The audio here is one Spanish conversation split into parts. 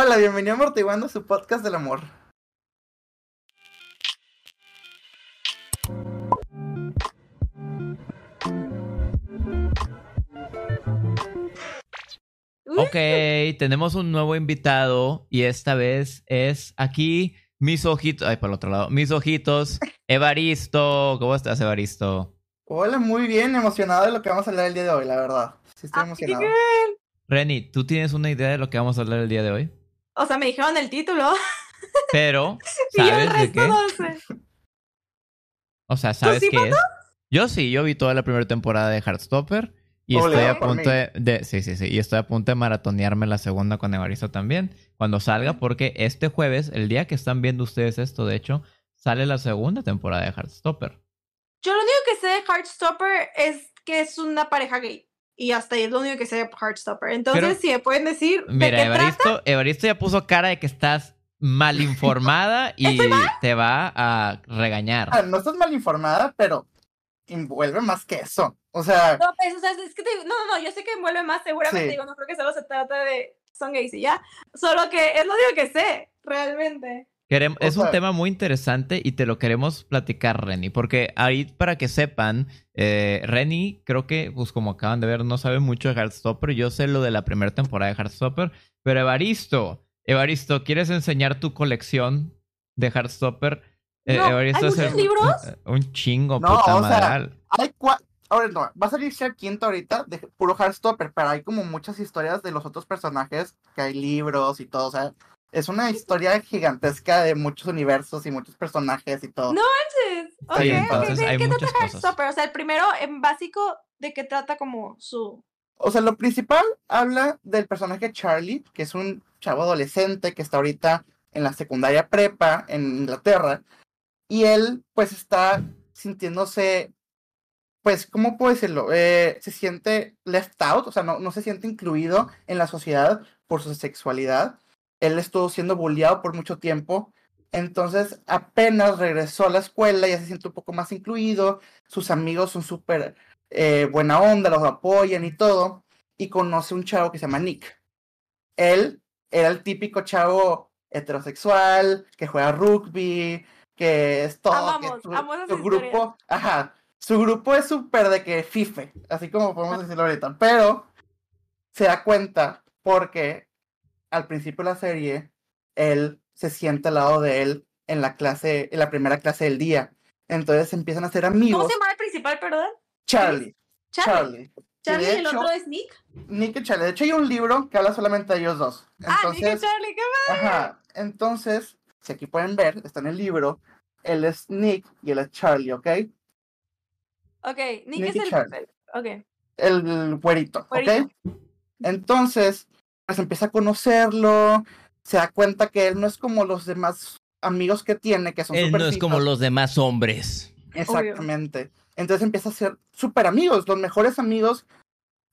Hola, bienvenido a Amortiguando su podcast del amor. Ok, tenemos un nuevo invitado y esta vez es aquí mis ojitos, ay, por el otro lado, mis ojitos, Evaristo. ¿Cómo estás, Evaristo? Hola, muy bien, emocionado de lo que vamos a hablar el día de hoy, la verdad. Sí, estoy emocionado. Reni, ¿tú tienes una idea de lo que vamos a hablar el día de hoy? O sea, me dijeron el título. Pero, y el ¿sabes de resto qué? no sé. O sea, ¿sabes sí, qué es? Yo sí, yo vi toda la primera temporada de Heartstopper y Ole, estoy a punto de, de- sí, sí, sí, y estoy a punto de maratonearme la segunda con Evaristo también cuando salga porque este jueves, el día que están viendo ustedes esto, de hecho, sale la segunda temporada de Heartstopper. Yo lo único que sé de Heartstopper es que es una pareja gay. Y hasta ahí es lo único que sé de Heartstopper. Entonces, Pero- si me pueden decir de Mira, qué trata. Evaristo, Evaristo ya puso cara de que estás mal informada y te va a regañar. Ah, no estás mal informada, pero envuelve más que eso. O sea, No, pues, o sea, es que te- no, no, no, yo sé que envuelve más, seguramente Sí. digo, no creo que solo se trata de son gays y ya. Solo que es lo único que sé, realmente. Es un tema muy interesante y te lo queremos platicar, Reni, porque ahí para que sepan, eh, Reni creo que, pues como acaban de ver, no sabe mucho de Heartstopper. Yo sé lo de la primera temporada de Heartstopper, pero Evaristo, Evaristo, ¿quieres enseñar tu colección de Heartstopper? Eh, No, ¿hay Evaristo es muchos el- libros? Un chingo, No, puta o sea, hay. Ahora no, va a salir el quinto ahorita de puro Heartstopper, pero hay como muchas historias de los otros personajes, que hay libros y todo. O sea, es una historia gigantesca de muchos universos y muchos personajes y todo. No. Entonces, Está ok, bien, ok, entonces ¿de hay qué muchas trata. Heartstopper? O sea, el primero, en básico, ¿de qué trata como su... O sea, lo principal habla del personaje Charlie, que es un chavo adolescente que está ahorita en la secundaria prepa en Inglaterra. Y él, pues, está sintiéndose, pues, ¿cómo puedo decirlo? Eh, se siente left out, o sea, no, no se siente incluido en la sociedad por su sexualidad. Él estuvo siendo bulleado por mucho tiempo. Entonces, apenas regresó a la escuela, ya se siente un poco más incluido. Sus amigos son súper eh, buena onda, los apoyan y todo, y conoce un chavo que se llama Nick. Él era el típico chavo heterosexual, que juega rugby, que es todo, Amamos, que su, grupo, ajá, su grupo es súper de que fife, así como podemos decirlo ahorita, pero se da cuenta porque al principio de la serie, él se siente al lado de él en la clase, en la primera clase del día. Entonces empiezan a ser amigos. ¿Cómo se llama el principal, perdón? Charlie. Charlie. Charlie. Charlie y el hecho- otro es Nick. Nick y Charlie. De hecho, hay un libro que habla solamente de ellos dos. ah, Nick y Entonces, Charlie, qué ajá. Entonces, si aquí pueden ver, está en el libro. Él es Nick y él es Charlie, ¿ok? Ok, Nick, Nick es y el... Charlie. Ok. El güerito, ¿ok? Entonces, empieza a conocerlo. Se da cuenta que él no es como los demás amigos que tiene, que son Él no es como los demás hombres. Exactamente. Entonces empieza a ser súper amigos, los mejores amigos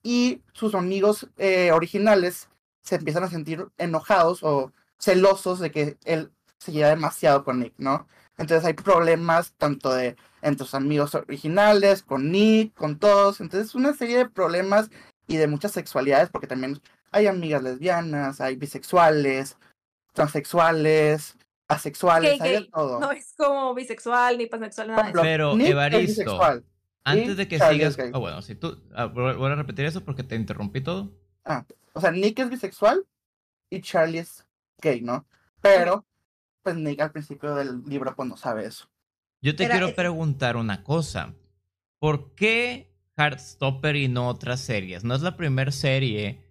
y sus amigos eh, originales se empiezan a sentir enojados o celosos de que él se lleva demasiado con Nick, ¿no? Entonces hay problemas tanto de entre sus amigos originales, con Nick, con todos. Entonces una serie de problemas y de muchas sexualidades porque también hay amigas lesbianas, hay bisexuales, transexuales, asexuales, Gay, hay de todo. No es como bisexual ni pansexual, nada. Pero, Nick es Evaristo, bisexual. Antes de que Charlie sigas... Oh, bueno, si tú... ah, voy a repetir eso porque te interrumpí todo. O sea, Nick es bisexual y Charlie es gay, ¿no? Pero, pues Nick al principio del libro pues no sabe eso. Yo te Era quiero ese. preguntar una cosa. ¿Por qué Heartstopper y no otras series? No es la primera serie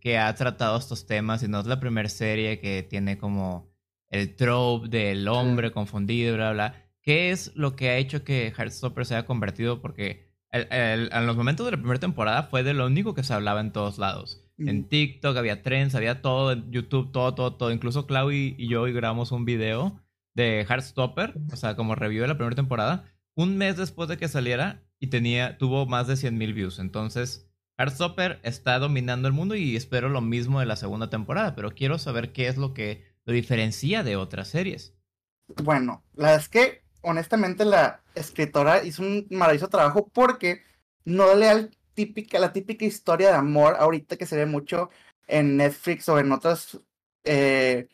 que, ha tratado estos temas y no es la primera serie que tiene como el trope del hombre confundido, bla, bla. ¿Qué es lo que ha hecho que Heartstopper se haya convertido? Porque el- el- en los momentos de la primera temporada fue de lo único que se hablaba en todos lados. En. TikTok había trends, había todo, en YouTube, todo, todo, todo. Incluso Clau y, y yo grabamos un video de Heartstopper, o sea, como review de la primera temporada, un mes después de que saliera y tenía, tuvo más de 100 mil views. Entonces, Heartstopper está dominando el mundo y espero lo mismo de la segunda temporada, pero quiero saber qué es lo que lo diferencia de otras series. Bueno, la verdad es que honestamente la escritora hizo un maravilloso trabajo porque no le da típica, la típica historia de amor ahorita que se ve mucho en Netflix o en otras eh,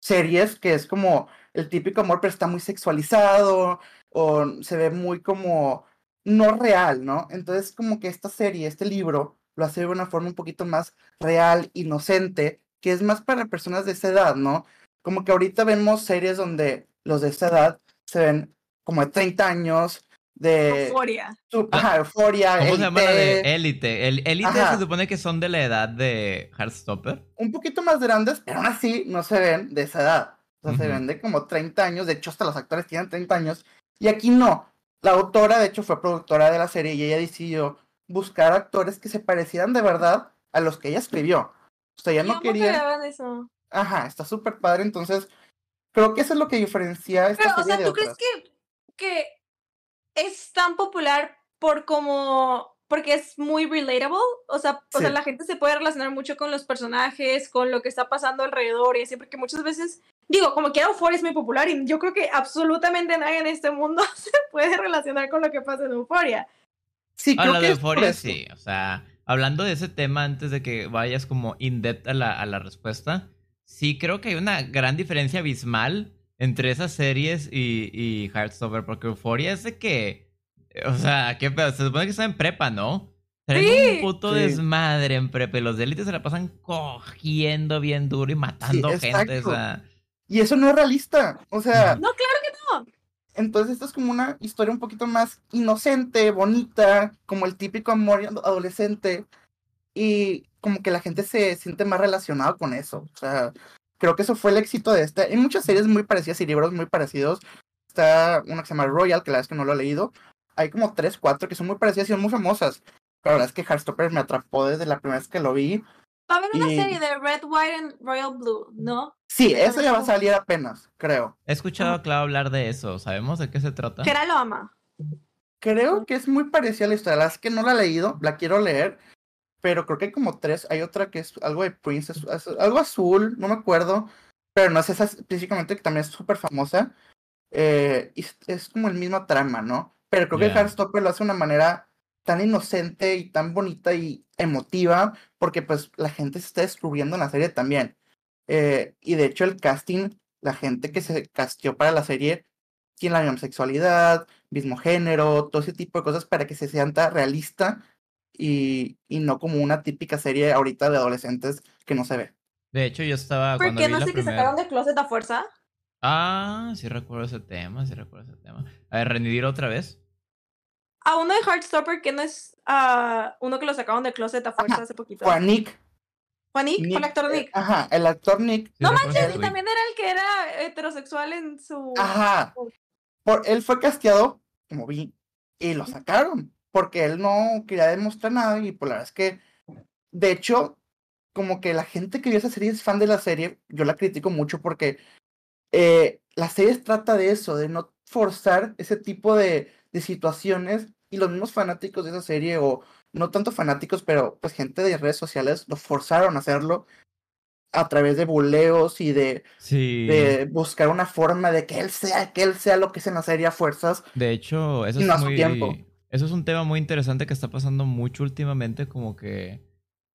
series que es como el típico amor, pero está muy sexualizado o se ve muy como no real, ¿no? Entonces como que esta serie, este libro, lo hace de una forma un poquito más real, inocente, que es más para personas de esa edad, ¿no? Como que ahorita vemos series donde los de esa edad se ven como de 30 años, de... Euforia. su- ajá, euforia, ¿Cómo se llama la Élite, de Élite? El Élite Ajá. se supone que son de la edad de Heartstopper. un poquito más grandes, pero aún así no se ven de esa edad. O sea, se ven de como 30 años, de hecho hasta los actores tienen 30 años, y aquí no. La autora, de hecho, fue productora de la serie y ella decidió buscar actores que se parecieran de verdad a los que ella escribió. O sea, ella no quería... eso. Ajá, está súper padre, entonces creo que eso es lo que diferencia esta Pero, o serie sea, de ¿tú crees que, que es tan popular por como porque es muy relatable? O sea, o sea, la gente se puede relacionar mucho con los personajes, con lo que está pasando alrededor y así, porque muchas veces, digo, como que Euphoria es muy popular y yo creo que absolutamente nadie en este mundo se puede relacionar con lo que pasa en Euphoria. Sí, A creo que de Euphoria sí. O sea, hablando de ese tema antes de que vayas como in-depth a la, a la respuesta, sí creo que hay una gran diferencia abismal entre esas series y, y Heartstopper, porque Euphoria es de que, o sea, qué pedo, se supone que está en prepa, ¿no? Traen Sí. un puto Sí. desmadre en prepa y los de élite se la pasan cogiendo bien duro y matando gente, o sea... Y eso no es realista. O sea, No, claro que no. entonces esto es como una historia un poquito más inocente, bonita, como el típico amor adolescente. Y como que la gente se siente más relacionada con eso. O sea, creo que eso fue el éxito de esta. Hay muchas series muy parecidas y libros muy parecidos. Está una que se llama Royal, que la verdad es que no lo he leído. Hay como tres, cuatro que son muy parecidas y son muy famosas. Pero la verdad es que Heartstopper me atrapó desde la primera vez que lo vi. Va a haber una Y- serie de Red, White and Royal Blue, ¿no? Sí, eso ya va a salir apenas, creo. He escuchado a Clau hablar de eso, ¿sabemos de qué se trata? Kera lo ama. Creo que es muy parecida a la historia. La verdad es que no la he leído, la quiero leer. Pero creo que hay como tres. Hay otra que es algo de Princess, es algo azul, no me acuerdo. Pero no es esa específicamente, que también es súper famosa. Eh, y es, es como el mismo trama, ¿no? Pero creo que Ya. Heartstopper lo hace de una manera tan inocente y tan bonita y emotiva, porque pues la gente se está descubriendo en la serie también. Eh, y de hecho el casting, la gente que se casteó para la serie, tiene la misma sexualidad, mismo género, todo ese tipo de cosas para que se sienta realista y, y no como una típica serie ahorita de adolescentes que no se ve. De hecho, yo estaba ¿Por cuando qué vi no la sé que primera... sacaron de Closet a fuerza? Ah, sí recuerdo ese tema, sí recuerdo ese tema. A ver, Renidir otra vez. A uno de Heartstopper que no es ah, uno que lo sacaron de Closet a fuerza Ajá, hace poquito. Nick. Juanic, fue el Nick, actor eh, Nick. Ajá, el actor Nick. Sí no manches, y también era el que era heterosexual en su. Ajá. Por, él fue casteado, como vi, y lo sacaron, porque él no quería demostrar nada y pues la verdad es que, de hecho, como que la gente que vio esa serie es fan de la serie, yo la critico mucho porque eh, la serie trata de eso, de no forzar ese tipo de, de situaciones y los mismos fanáticos de esa serie, o no tanto fanáticos, pero pues gente de redes sociales lo forzaron a hacerlo a través de buleos y de, Sí. de buscar una forma de que él sea, que él sea lo que es en la serie a fuerzas. De hecho, eso es no muy. tiempo. Eso es un tema muy interesante que está pasando mucho últimamente, como que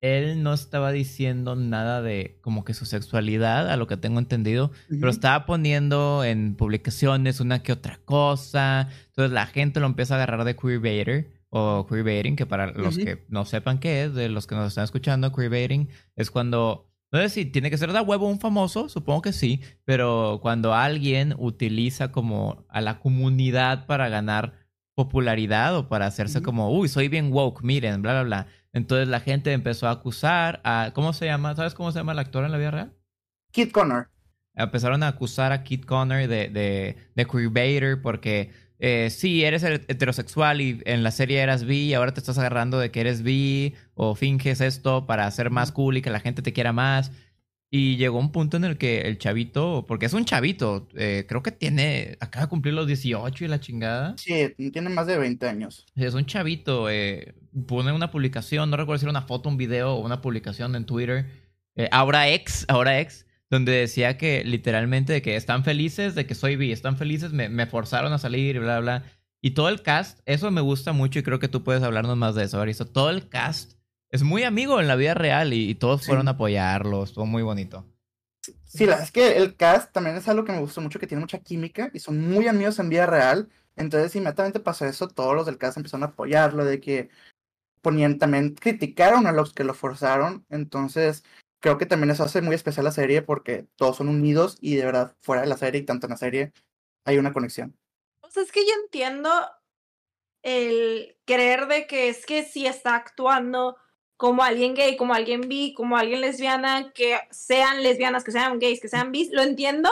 él no estaba diciendo nada de como que su sexualidad, a lo que tengo entendido, pero estaba poniendo en publicaciones una que otra cosa. Entonces la gente lo empieza a agarrar de queerbaiter o queerbaiting, que para los que no sepan qué es, de los que nos están escuchando, queerbaiting es cuando no sé si tiene que ser de huevo un famoso, supongo que sí, pero cuando alguien utiliza como a la comunidad para ganar popularidad o para hacerse como, uy, soy bien woke, miren, bla, bla, bla. Entonces la gente empezó a acusar a, ¿cómo se llama? ¿Sabes cómo se llama el actor en la vida real? Kid Connor. Empezaron a acusar a Kid Connor de, de, de queerbaiter porque eh, sí, eres he- heterosexual y en la serie eras bi y ahora te estás agarrando de que eres bi o finges esto para ser más cool y que la gente te quiera más. Y llegó un punto en el que el chavito, porque es un chavito, eh, creo que tiene, acaba de cumplir los 18 y la chingada. Sí, tiene más de 20 años. Es un chavito, eh, pone una publicación, no recuerdo si era una foto, un video o una publicación en Twitter, eh, ahora ex, ahora ex, donde decía que literalmente de que están felices de que soy bi, están felices, me, me forzaron a salir y bla, bla. Y todo el cast, eso me gusta mucho y creo que tú puedes hablarnos más de eso, Aristo. Todo el cast es muy amigo en la vida real y, y todos Sí. fueron a apoyarlo, estuvo muy bonito. Sí, la, es que el cast también es algo que me gustó mucho, que tiene mucha química y son muy amigos en vida real. Entonces, inmediatamente pasó eso, todos los del cast empezaron a apoyarlo, de que ponían, también criticaron a los que lo forzaron. Entonces, creo que también eso hace muy especial la serie porque todos son unidos y de verdad, fuera de la serie y tanto en la serie, hay una conexión. O sea, es que yo entiendo el creer de que es que si está actuando como alguien gay, como alguien bi, como alguien lesbiana, que sean lesbianas, que sean gays, que sean bis, lo entiendo,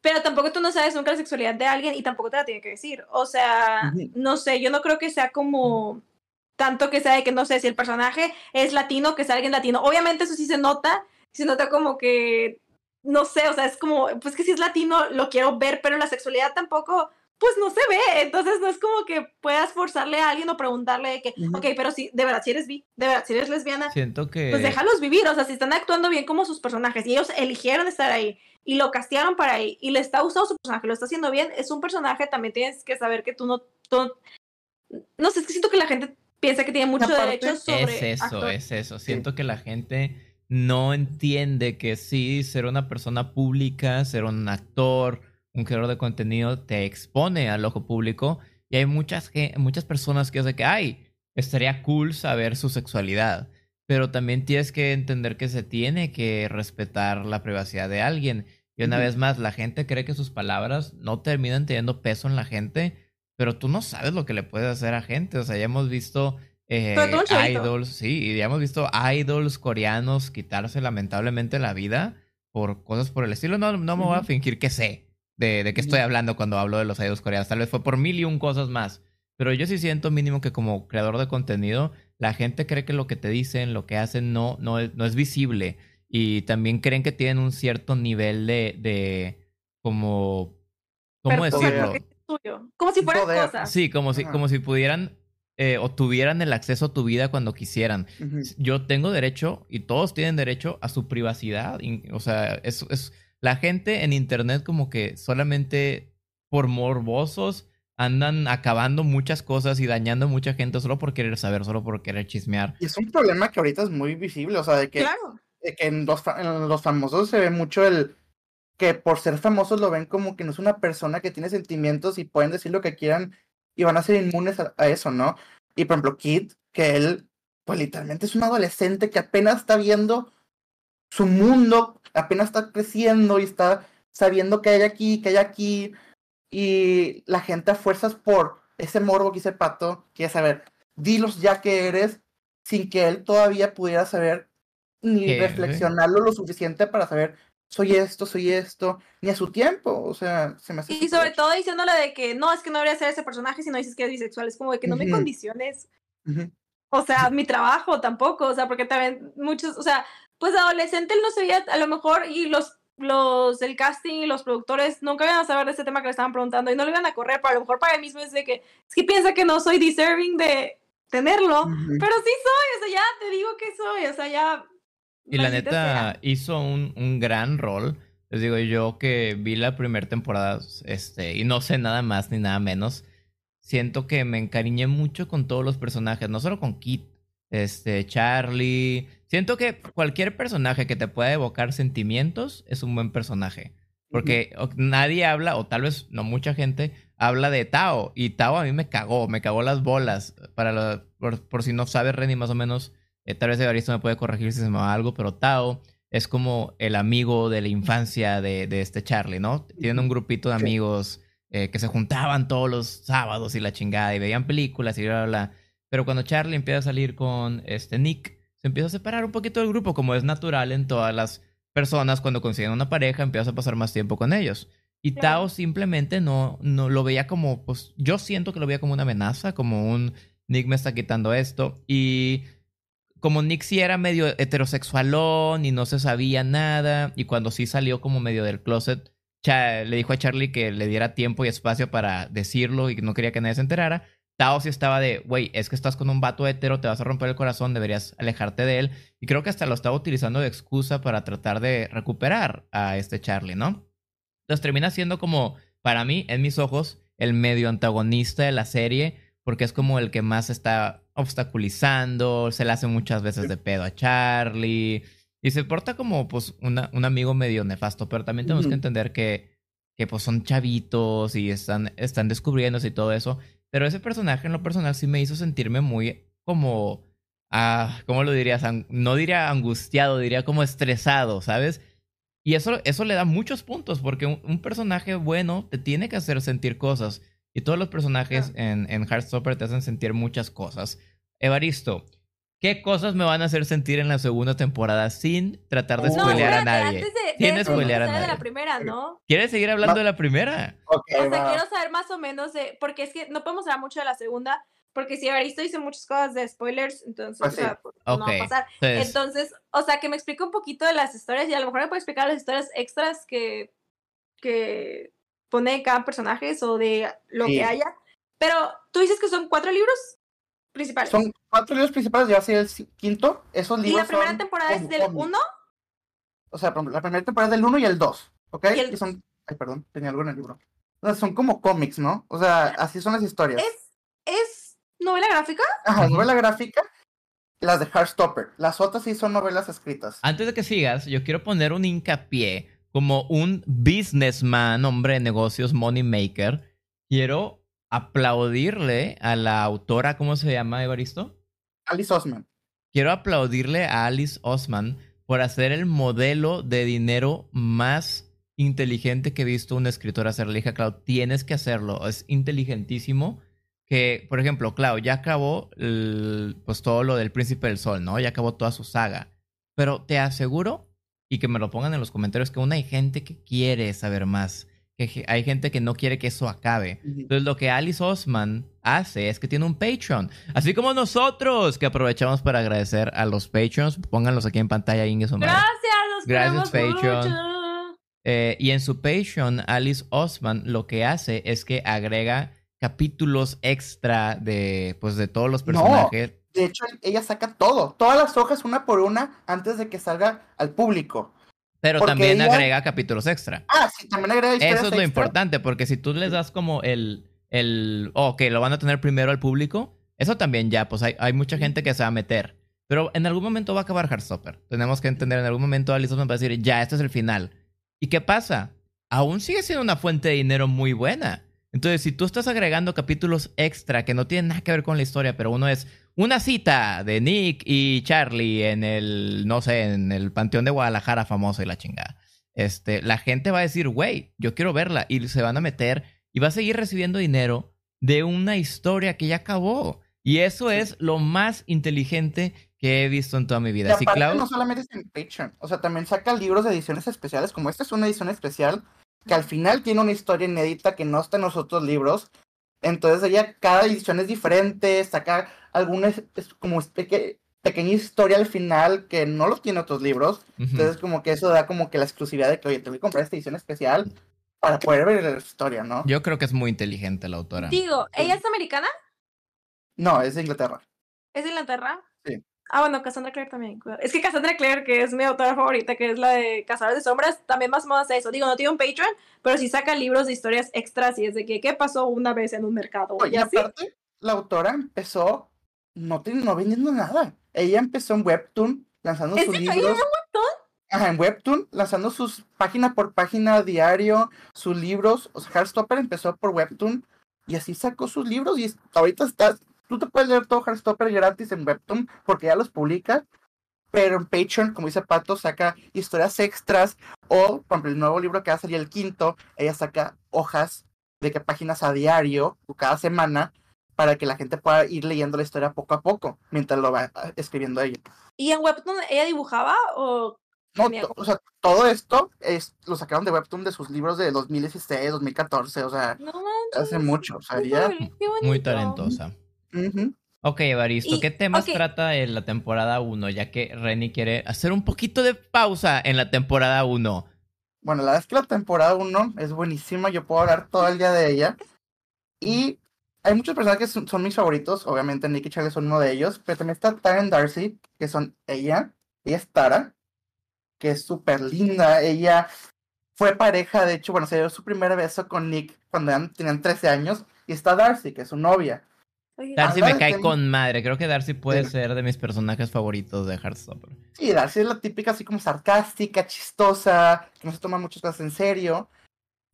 pero tampoco tú no sabes nunca la sexualidad de alguien y tampoco te la tiene que decir. O sea, no sé, yo no creo que sea como tanto que sea de que no sé si el personaje es latino, que sea alguien latino. Obviamente eso sí se nota, se nota como que, no sé, o sea, es como, pues que si es latino lo quiero ver, pero la sexualidad tampoco pues no se ve. Entonces no es como que puedas forzarle a alguien o preguntarle de que, ok, pero si, de verdad, si eres bi, de verdad, si eres lesbiana, Siento que... pues déjalos vivir. O sea, si están actuando bien como sus personajes y ellos eligieron estar ahí y lo castearon para ahí y le está gustando su personaje, lo está haciendo bien, es un personaje, también tienes que saber que tú no... no sé, es que siento que la gente piensa que tiene mucho derecho sobre... Es eso, es eso. Siento que la gente no entiende que sí, ser una persona pública, ser un actor un creador de contenido te expone al ojo público y hay muchas, muchas personas que dicen que, ay, estaría cool saber su sexualidad, pero también tienes que entender que se tiene que respetar la privacidad de alguien. Y una vez más, la gente cree que sus palabras no terminan teniendo peso en la gente, pero tú no sabes lo que le puedes hacer a gente. O sea, ya hemos visto eh, idols, sí, y ya hemos visto idols coreanos quitarse lamentablemente la vida por cosas por el estilo. No, no me voy a fingir que sé de, de qué estoy hablando cuando hablo de los idols coreanos. Tal vez fue por mil y un cosas más. Pero yo sí siento mínimo que como creador de contenido, la gente cree que lo que te dicen, lo que hacen, no, no, es, no es visible. Y también creen que tienen un cierto nivel de, de como, ¿cómo decirlo? Como si fueran cosas. Sí, como si, como si pudieran eh, o tuvieran el acceso a tu vida cuando quisieran. Yo tengo derecho, y todos tienen derecho a su privacidad. O sea, es, es la gente en internet como que solamente por morbosos andan acabando muchas cosas y dañando mucha gente solo por querer saber, solo por querer chismear. Y es un problema que ahorita es muy visible, o sea, de que, en, los, en los famosos se ve mucho el que por ser famosos lo ven como que no es una persona que tiene sentimientos y pueden decir lo que quieran y van a ser inmunes a, a eso, ¿no? Y por ejemplo, Kid, que él, pues literalmente es un adolescente que apenas está viendo su mundo apenas está creciendo y está sabiendo que hay aquí, que hay aquí, y la gente a fuerzas por ese morbo que hice Pato, quiere saber, dilos ya que eres, sin que él todavía pudiera saber ni reflexionarlo lo suficiente para saber soy esto, soy esto, ni a su tiempo, o sea, se me hace... Y sobre todo diciéndole de que no, es que no debería ser ese personaje si no dices que es bisexual, es como de que no me condiciones. O sea, mi trabajo tampoco, o sea, porque también muchos, o sea, pues adolescente él no sabía, a lo mejor, y los, los del casting y los productores nunca iban a saber de este tema que le estaban preguntando y no le iban a correr, pero a lo mejor para él mismo es de que, es que piensa que no soy deserving de tenerlo, pero sí soy, o sea, ya te digo que soy, o sea, ya... Y la neta hizo un, un gran rol. Les digo yo que vi la primera temporada este, y no sé nada más ni nada menos. Siento que me encariñé mucho con todos los personajes, no solo con Kit, este, Charlie. Siento que cualquier personaje que te pueda evocar sentimientos es un buen personaje. Porque nadie habla, o tal vez no mucha gente, habla de Tao. Y Tao a mí me cagó, me cagó las bolas. Para por, si no sabe Renny más o menos, eh, tal vez Evaristo me puede corregir si se me va algo, pero Tao es como el amigo de la infancia de, de este Charlie, ¿no? Tienen un grupito de amigos eh, que se juntaban todos los sábados y la chingada y veían películas y bla, bla, bla. Pero cuando Charlie empieza a salir con este Nick, se empieza a separar un poquito del grupo, como es natural en todas las personas cuando consiguen una pareja, empieza a pasar más tiempo con ellos. Y Tao simplemente no, no lo veía como, pues yo siento que lo veía como una amenaza, como un Nick me está quitando esto. Y como Nick sí era medio heterosexualón y no se sabía nada, y cuando sí salió como medio del closet, le dijo a Charlie que le diera tiempo y espacio para decirlo y que no quería que nadie se enterara. Tao sí estaba de, güey, es que estás con un vato hetero, te vas a romper el corazón, deberías alejarte de él. Y creo que hasta lo estaba utilizando de excusa para tratar de recuperar a este Charlie, ¿no? Entonces termina siendo como, para mí, en mis ojos, el medio antagonista de la serie, porque es como el que más está obstaculizando, se le hace muchas veces de pedo a Charlie. Y se porta como, pues, una, un amigo medio nefasto, pero también tenemos que entender que, que, pues, son chavitos y están, están descubriéndose y todo eso. Pero ese personaje en lo personal sí me hizo sentirme muy como, ah, ¿cómo lo dirías? No diría angustiado, diría como estresado, ¿sabes? Y eso, eso le da muchos puntos, porque un, un personaje bueno te tiene que hacer sentir cosas. Y todos los personajes en, en Heartstopper te hacen sentir muchas cosas. Evaristo, ¿qué cosas me van a hacer sentir en la segunda temporada sin tratar de No, spoilear a espérate, nadie? Antes de, de eso, spoilear a de la primera, ¿no? ¿Quieres seguir hablando de la primera? O sea, va. quiero saber más o menos de. Porque es que no podemos hablar mucho de la segunda. Porque si Evaristo dice muchas cosas de spoilers, entonces Pues o sí. sea, pues, no va a pasar. Entonces, Entonces, o sea, que me explique un poquito de las historias y a lo mejor me puede explicar las historias extras que, que pone cada personaje o de lo Sí. que haya. Pero tú dices que son cuatro libros principales. Son cuatro libros principales, ya va a ser el quinto. Esos y libros la primera son temporada es del cómics. 1. O sea, la primera temporada es del 1 y el 2, ¿ok? Y el- Que son... Ay, perdón, tenía algo en el libro. O sea, son como cómics, ¿no? O sea, así son las historias. ¿Es, ¿Es novela gráfica? Ajá, novela gráfica, las de Heartstopper. Las otras sí son novelas escritas. antes de que sigas, yo quiero poner un hincapié como un businessman, hombre de negocios, money maker. Quiero aplaudirle a la autora, ¿cómo se llama, Evaristo? Alice Osman. Quiero aplaudirle a Alice Osman por hacer el modelo de dinero más inteligente que he visto un escritor hacer. Le dije a Clau, tienes que hacerlo. Es inteligentísimo. Que, por ejemplo, Clau ya acabó el- pues todo lo del Príncipe del Sol, ¿no? Ya acabó toda su saga. Pero te aseguro, y que me lo pongan en los comentarios, que aún hay gente que quiere saber más. Que hay gente que no quiere que eso acabe. Entonces lo que Alice Osman hace es que tiene un Patreon. Así como nosotros, que aprovechamos para agradecer a los Patreons. Pónganlos aquí en pantalla, Inge su madre. Gracias, los Gracias, Patreon. mucho. Eh, y en su Patreon, Alice Osman lo que hace es que agrega capítulos extra de, pues, de todos los No. personajes. De hecho, ella saca todo, todas las hojas una por una antes de que salga al público. Pero porque también ella- agrega capítulos extra. Ah, sí, también agrega Eso es lo importante, porque si tú les das como el, el, oh, que lo van a tener primero al público, eso también ya, pues hay, hay mucha gente que se va a meter. Pero en algún momento va a acabar Heartstopper. Tenemos que entender, en algún momento Alice Osman va a decir, ya, este es el final. ¿Y qué pasa? Aún sigue siendo una fuente de dinero muy buena. Entonces, si tú estás agregando capítulos extra que no tienen nada que ver con la historia, pero uno es una cita de Nick y Charlie en el, no sé, en el Panteón de Guadalajara famoso y la chingada. Este, la gente va a decir, güey, yo quiero verla. Y se van a meter y va a seguir recibiendo dinero de una historia que ya acabó. Y eso es lo más inteligente que he visto en toda mi Y vida. Así, aparte, Clau, no solamente es en Patreon, o sea, también saca libros de ediciones especiales, como esta es una edición especial, que al final tiene una historia inédita que no está en los otros libros. Entonces ella, cada edición es diferente, saca alguna es- es como peque- pequeña historia al final que no lo tiene otros libros. Entonces como que eso da como que la exclusividad de que, oye, te voy a comprar esta edición especial para poder ver la historia, ¿no? yo creo que es muy inteligente la autora. Digo, ¿ella es americana? No, es de Inglaterra. ¿Es de Inglaterra? Sí. Ah, bueno, Cassandra Clare también. Es que Cassandra Clare, que es mi autora favorita, que es la de Cazadores de Sombras, también más o menos eso. Digo, no tiene un Patreon, pero sí saca libros de historias extras y es de que, ¿qué pasó una vez en un mercado? Y así. aparte, la autora empezó no, no vendiendo nada. Ella empezó en Webtoon, lanzando ¿En sus libros. ¿Ella Ajá, en Webtoon, lanzando sus página por página diario, sus libros. O sea, Heartstopper empezó por Webtoon y así sacó sus libros. Y ahorita estás. Tú te puedes leer todo Heartstopper gratis en Webtoon porque ya los publica. Pero en Patreon, como dice Pato, saca historias extras. O, por ejemplo, el nuevo libro que va a salir el quinto, ella saca hojas de qué páginas a diario o cada semana para que la gente pueda ir leyendo la historia poco a poco mientras lo va ah, escribiendo ella. ¿Y en Webtoon ella dibujaba o No, o sea, todo esto es, lo sacaron de Webtoon de sus libros de 2016, 2014, o sea, no manches? hace mucho, o sea, qué Muy bonito. Talentosa. Ujú. Ok, Evaristo, Y- ¿qué temas trata en la temporada 1? Ya que Renny quiere hacer un poquito de pausa en la temporada 1. Bueno, la verdad es que la temporada 1 es buenísima, yo puedo hablar todo el día de ella. Y hay muchos personajes que son, son mis favoritos, obviamente Nick y Charlie son uno de ellos, pero también está Taryn Darcy, que son ella, ella es Tara, que es súper linda, ella fue pareja, de hecho, bueno, se dio su primer beso con Nick cuando eran- tenían 13 años, y está Darcy, que es su novia. Darcy me cae con madre. Creo que Darcy puede Sí. ser de mis personajes favoritos de Heartstopper. Sí, Darcy es la típica así como sarcástica, chistosa, que no se toma muchas cosas en serio.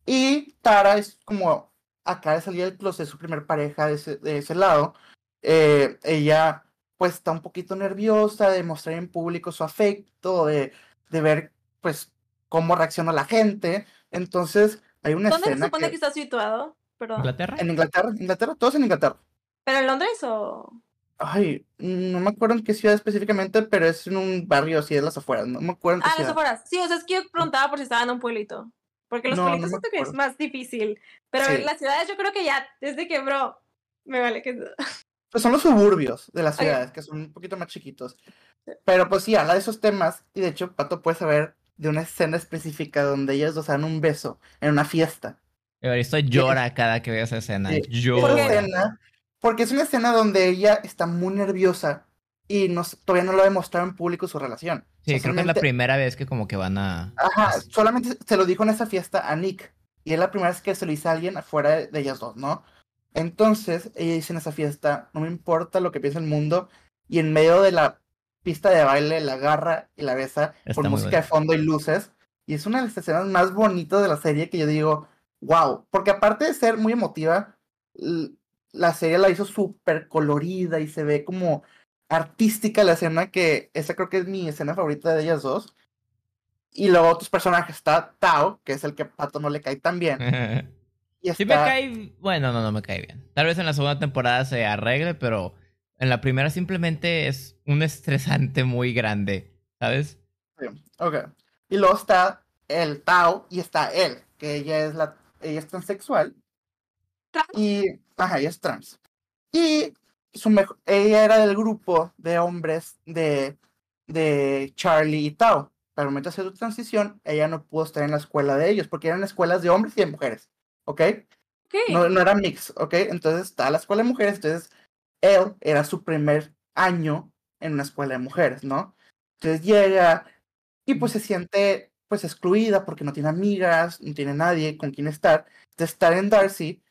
Y Tara es como acá de salir del closet, su primer pareja de ese, de ese lado. Eh, ella pues está un poquito nerviosa de mostrar en público su afecto, de, de ver pues cómo reacciona la gente. Entonces hay una ¿Dónde se supone que... que- está situado? Perdón. ¿Inglaterra? en Inglaterra, Inglaterra, todos en Inglaterra. ¿Pero en Londres o...? Ay, no me acuerdo en qué ciudad específicamente, pero es en un barrio así de las afueras. No me acuerdo en qué Ah, en las ciudad. afueras. Sí, o sea, es que yo preguntaba por si estaba en un pueblito. Porque los No, no pueblitos me siento que es más difícil. Pero Sí. en las ciudades yo creo que ya, desde que, bro, me vale que... Pues son los suburbios de las ciudades, que son un poquito más chiquitos. Pero pues sí, habla de esos temas. Y de hecho, Pato puede saber de una escena específica donde ellos dos dan un beso en una fiesta. Evaristo llora cada que ve esa escena. Sí. Esa Llora. escena, porque es una escena donde ella está muy nerviosa y no, todavía no lo ha demostrado en público su relación. O Sí, sea, creo que es la primera vez que como que van a... Ajá, Así. solamente se lo dijo en esa fiesta a Nick. Y es la primera vez que se lo dice a alguien afuera de, ellas dos, ¿no? Entonces, ella dice en esa fiesta, no me importa lo que piense el mundo. Y en medio de la pista de baile la agarra y la besa Está muy música de fondo y luces. Y es una de las escenas más bonitas de la serie que yo digo, wow. Porque aparte de ser muy emotiva, la serie la hizo súper colorida y se ve como artística la escena que esa creo que es mi escena favorita de ellas dos. Y luego otros personajes, está Tao, que es el que a Pato no le cae tan bien. Y está... Sí me cae... Bueno, no, no me cae bien. Tal vez en la segunda temporada se arregle, pero en la primera simplemente es un estresante muy grande, ¿sabes? Sí, Ok. Y luego está el Tao y está él, que ella es la ella es transexual. ¿Trans? Y ajá, ella es trans. Y su mejo- ella era del grupo de hombres de de Charlie y Tao. Pero al momento de hacer su transición, ella no pudo estar en la escuela de ellos, porque eran escuelas de hombres y de mujeres. ¿Ok? Ok. No, no era mix, ¿ok? Entonces está la escuela de mujeres, entonces él era su primer año en una escuela de mujeres, ¿no? Entonces llega y pues se siente pues excluida porque no tiene amigas, no tiene nadie con quien estar. Entonces estar en Darcy,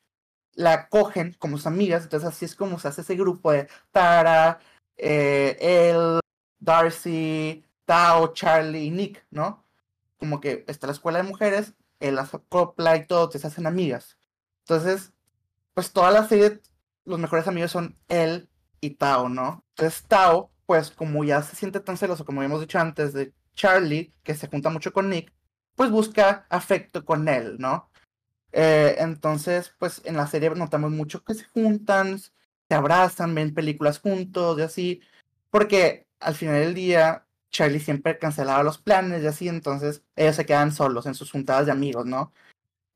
la cogen como sus amigas, entonces así es como se hace ese grupo de Tara, eh, él, Darcy, Tao, Charlie y Nick, ¿no? Como que está la escuela de mujeres, él las acopla y todo, entonces se hacen amigas. Entonces, pues toda la serie, los mejores amigos son él y Tao, ¿no? Entonces Tao, pues como ya se siente tan celoso, como habíamos dicho antes, de Charlie, que se junta mucho con Nick, pues busca afecto con él, ¿no? Eh, entonces, pues en la serie notamos mucho que se juntan, se abrazan, ven películas juntos y así, porque al final del día Charlie siempre cancelaba los planes y así, entonces ellos se quedan solos en sus juntadas de amigos, ¿no?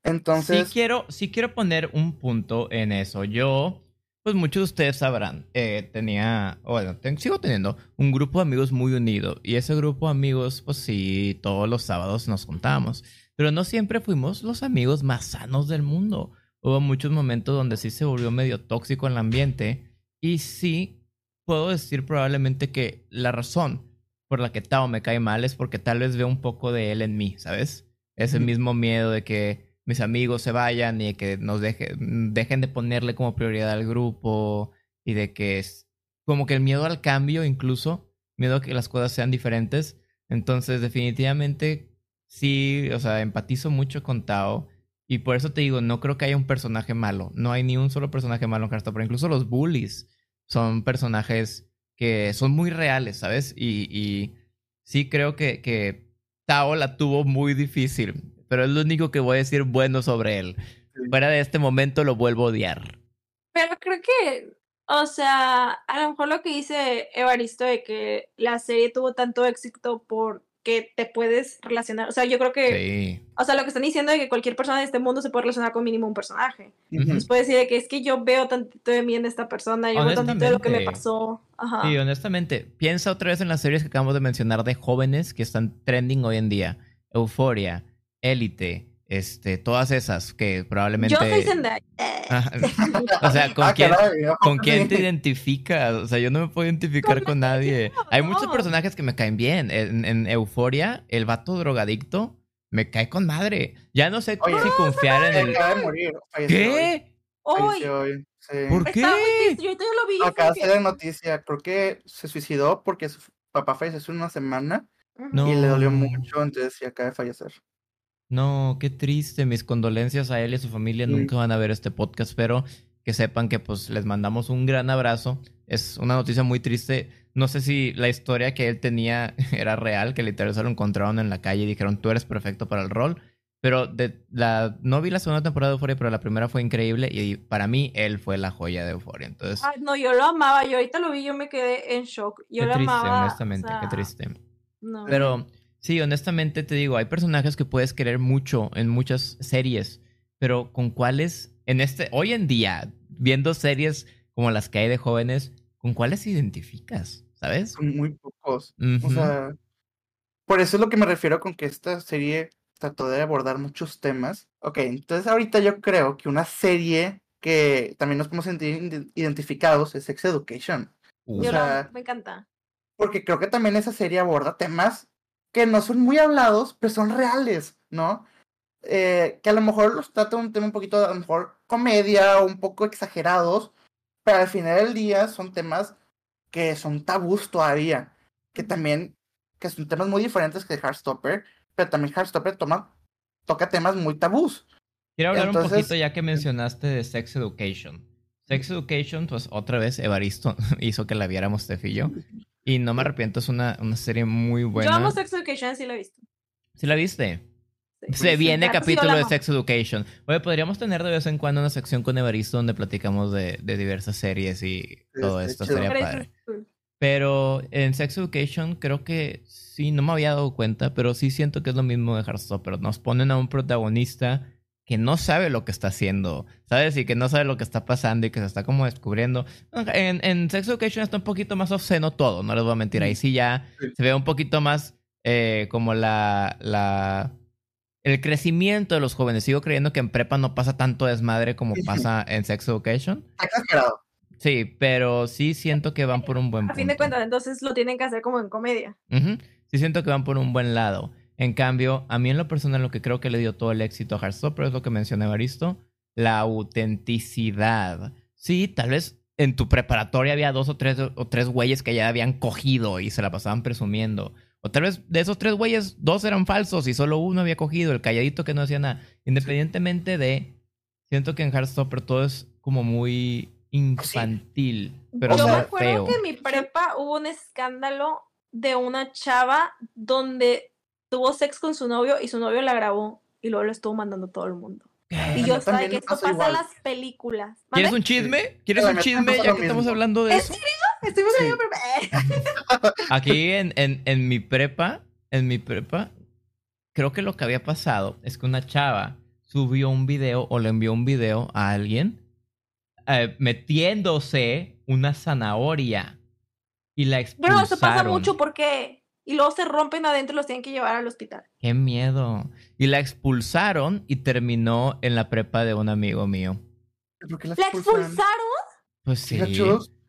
Entonces, Sí quiero, sí quiero poner un punto en eso. Yo, pues muchos de ustedes sabrán, eh, tenía, bueno, ten- sigo teniendo un grupo de amigos muy unido. Y ese grupo de amigos, pues sí, todos los sábados nos juntábamos. Pero no siempre fuimos los amigos más sanos del mundo. Hubo muchos momentos donde sí se volvió medio tóxico el ambiente. Y sí, puedo decir probablemente que la razón por la que Tao me cae mal es porque tal vez veo un poco de él en mí, ¿sabes? Ese mismo miedo de que mis amigos se vayan y de que nos deje- dejen de ponerle como prioridad al grupo y de que es como que el miedo al cambio incluso, miedo a que las cosas sean diferentes. Entonces definitivamente sí, o sea, empatizo mucho con Tao y por eso te digo, no creo que haya un personaje malo, no hay ni un solo personaje malo en Hearthstone, pero incluso los bullies son personajes que son muy reales, ¿sabes? Y, y sí creo que, que Tao la tuvo muy difícil, pero es lo único que voy a decir bueno sobre él. Fuera de este momento lo vuelvo a odiar. Pero creo que, o sea, a lo mejor lo que dice Evaristo de que la serie tuvo tanto éxito porque te puedes relacionar. O sea, yo creo que, Sí. o sea, lo que están diciendo de que cualquier persona de este mundo se puede relacionar con mínimo un personaje. ujú. Entonces puede decir de que es que yo veo tantito de mí en esta persona, yo veo tantito de lo que me pasó. Ajá. Sí, honestamente, piensa otra vez en las series que acabamos de mencionar de jóvenes que están trending hoy en día. Euforia, Élite, este, todas esas que probablemente... Yo soy Zendaya. O sea, ¿con Ah, quién, caray, ¿no? ¿Con quién te identificas? O sea, yo no me puedo identificar con nadie. Hay muchos personajes que me caen bien. En, en Euforia, el vato drogadicto me cae con madre. Ya no sé Oye, si confiar en el... Acaba de morir. falleció hoy. ¿Qué? Hoy. falleció hoy. Sí. ¿Por qué? Yo lo vi. y Acá la noticia, creo que se suicidó porque su papá falleció hace una semana. No. y le dolió mucho, entonces sí acaba de fallecer. No, qué triste. Mis condolencias a él y a su familia. Sí. Nunca van a ver este podcast, pero que sepan que pues les mandamos un gran abrazo. Es una noticia muy triste. No sé si la historia que él tenía era real, que literal se lo encontraron en la calle y dijeron, tú eres perfecto para el rol. Pero de la, no vi la segunda temporada de Euphoria, pero la primera fue increíble y para mí él fue la joya de Euphoria. Entonces, Ay, no, yo lo amaba. Yo ahorita lo vi, yo me quedé en shock. Yo qué lo triste, amaba. o honestamente, qué sea, triste. no. Pero sí, honestamente te digo, hay personajes que puedes querer mucho en muchas series, pero con cuáles, en este, hoy en día, viendo series como las que hay de jóvenes, ¿con cuáles te identificas? ¿Sabes? Son muy pocos. O sea, por eso es lo que me refiero con que esta serie trató de abordar muchos temas. Ok, entonces ahorita yo creo que una serie que también nos podemos sentir ide- identificados es Sex Education. Yo o sea, me encanta. Porque creo que también esa serie aborda temas que no son muy hablados, pero son reales, ¿no? Eh, que a lo mejor los trata un tema un poquito, a lo mejor comedia o un poco exagerados, pero al final del día son temas que son tabús todavía, que también, que son temas muy diferentes que Heartstopper, pero también Heartstopper toma, toca temas muy tabús. Quiero hablar un poquito ya que mencionaste de Sex Education. Sex Education, pues otra vez Evaristo hizo que la viéramos Steph y no me arrepiento, es una, una serie muy buena. Yo amo Sex Education, sí lo he visto. ¿Sí la viste? Sí. Se viene sí, yo capítulo la de. Sex Education. Oye, podríamos tener de vez en cuando una sección con Evaristo donde platicamos de, de diversas series y todo esto chido. sería Pero padre. Pero en Sex Education creo que sí, no me había dado cuenta, pero sí siento que es lo mismo de Heartstopper. Nos ponen a un protagonista que no sabe lo que está haciendo, ¿sabes? Y que no sabe lo que está pasando y que se está como descubriendo. En, en Sex Education está un poquito más obsceno todo, no les voy a mentir. Ahí sí ya se ve un poquito más eh, como la, la... El crecimiento de los jóvenes. Sigo creyendo que en prepa no pasa tanto desmadre como pasa en Sex Education. Exagerado. Sí, pero sí siento que van por un buen A punto. fin de cuentas, entonces lo tienen que hacer como en comedia. Sí siento que van por un buen lado. En cambio, a mí en lo personal lo que creo que le dio todo el éxito a Heartstopper es lo que mencioné Evaristo, la autenticidad. Sí, tal vez en tu preparatoria había dos o tres, o tres güeyes que ya habían cogido y se la pasaban presumiendo. O tal vez de esos tres güeyes, dos eran falsos y solo uno había cogido, el calladito que no hacía nada. Independientemente de, siento que en Heartstopper todo es como muy infantil, pero Yo no me acuerdo feo. que en mi prepa hubo un escándalo de una chava donde tuvo sex con su novio y su novio la grabó y luego lo estuvo mandando a todo el mundo. Y yo también que esto pasa en las películas. ¿Quieres un chisme? ¿Quieres un chisme ya que estamos hablando de ¿En eso? Estuvimos en Sí. la prepa. Aquí en, en, en mi prepa, en mi prepa, creo que lo que había pasado es que una chava subió un video o le envió un video a alguien eh, metiéndose una zanahoria y la expulsaron. Pero eso pasa mucho porque... Y luego se rompen adentro y los tienen que llevar al hospital. Qué miedo. Y la expulsaron y terminó en la prepa de un amigo mío. ¿Por qué la expulsaron? Pues sí.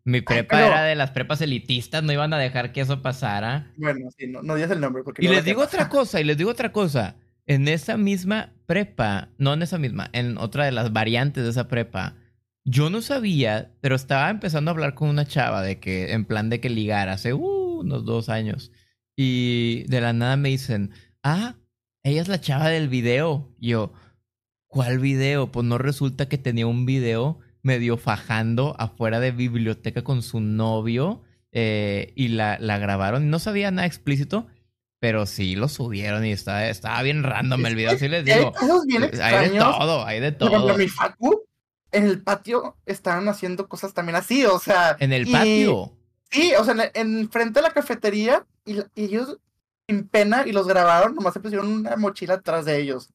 Mi prepa pero- era de las prepas elitistas, no iban a dejar que eso pasara. Bueno, sí, no, no digas el nombre porque Y no les digo otra cosa, y les digo otra cosa. En esa misma prepa, no en esa misma, en otra de las variantes de esa prepa, yo no sabía, pero estaba empezando a hablar con una chava de que, en plan de que ligar hace uh, unos dos años. Y de la nada me dicen, ah, ella es la chava del video. Y yo, ¿cuál video? Pues no resulta que tenía un video medio fajando afuera de biblioteca con su novio eh, y la, la grabaron. No sabía nada explícito, pero sí lo subieron y estaba, estaba bien random el video. Así les digo, bien hay de todo, hay de Por todo. mi facu, en el patio estaban haciendo cosas también así, o sea. En el y- patio. Sí, o sea, en, en frente de la cafetería, y, la- y ellos, sin pena, y los grabaron, nomás se pusieron una mochila atrás de ellos.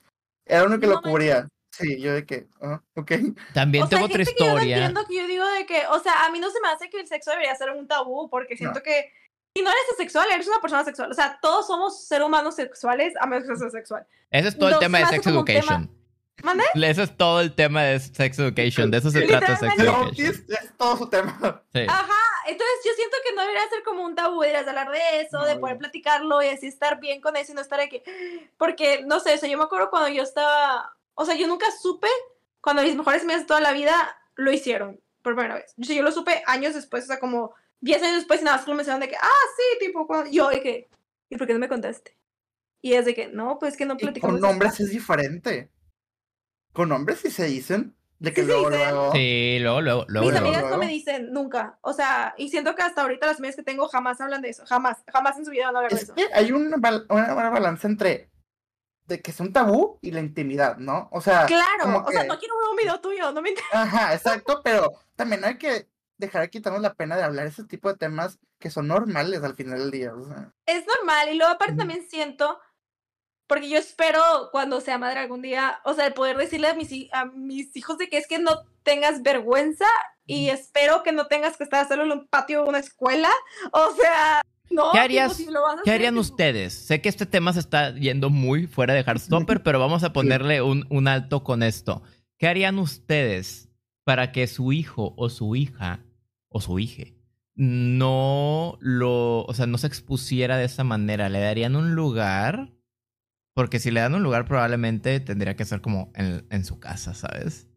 Era lo único que No lo cubría. Sí, yo de que, ah, ok. También o sea, tengo hay otra gente que yo no historia. entiendo que yo digo de que, o sea, a mí no se me hace que el sexo debería ser un tabú, porque siento que si no eres asexual, eres una persona sexual. O sea, todos somos seres humanos sexuales, a menos que seas sexual. Ese es todo el tema se de Sex tema- Education. ¿Mande? Ese es todo el tema de Sex Education. De eso se trata Sex Education. es, es todo su tema. Sí. Ajá, entonces yo siento que no debería ser como un tabú, deberías hablar de eso, de No. poder platicarlo y así estar bien con eso y no estar aquí. Porque, no sé, o sea, yo me acuerdo cuando yo estaba, o sea, yo nunca supe cuando mis mejores amigas de toda la vida lo hicieron por primera vez. Yo, yo lo supe años después, o sea, como 10 años después, y nada más que me mencionaron de que, ah, sí, tipo, cuando... yo de que, ¿y por qué no me contaste? Y es de que, no, pues que no Y platicamos. con hombres es diferente. Con hombres sí se dicen. De que Sí se luego, dicen. luego. Sí, luego, luego, luego. Mis luego. amigas no me dicen nunca. O sea, y siento que hasta ahorita las amigas que tengo jamás hablan de eso. Jamás. Jamás en su vida van a hablar de Es eso. que hay una, bal- una balanza entre de que es un tabú y la intimidad, ¿no? O sea, Claro. como O sea, no quiero ver un video tuyo. No me interesa. ajá, exacto, pero también hay que dejar de quitarnos la pena de hablar ese tipo de temas que son normales al final del día. O sea, Es normal. Y luego, aparte, también siento. Porque yo espero cuando sea madre algún día, o sea, el poder decirle a mis, hi- a mis hijos de que es que no tengas vergüenza y espero que no tengas que estar a hacerlo en un patio de una escuela. O sea, no. ¿Qué tipo, harías- si lo vas a ¿Qué hacer, harían tipo, ustedes? Sé que este tema se está yendo muy fuera de Heartstopper, pero vamos a ponerle un, un alto con esto. ¿Qué harían ustedes para que su hijo o su hija o su hija no lo, o sea, no se expusiera de esa manera? ¿Le darían un lugar? Porque si le dan un lugar, probablemente tendría que ser como en, en su casa, ¿sabes?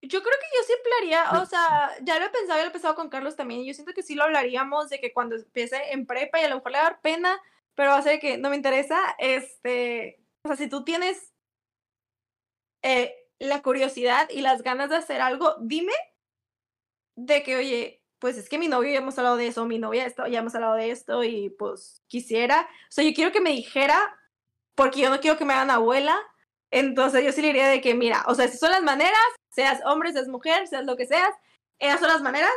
Yo creo que yo hablaría, No. o sea, ya lo he pensado, ya lo he pensado con Carlos también, y yo siento que sí lo hablaríamos de que cuando empiece en prepa y a lo mejor le va a dar pena, pero va a ser que no me interesa, este, o sea, si tú tienes eh, la curiosidad y las ganas de hacer algo, dime de que, oye, pues es que mi novio ya hemos hablado de eso, mi novia esto, ya hemos hablado de esto y pues quisiera, o sea, yo quiero que me dijera, porque yo no quiero que me hagan abuela, entonces yo sí le diría de que, mira, o sea, si son las maneras, seas hombre, seas mujer, seas lo que seas, esas son las maneras,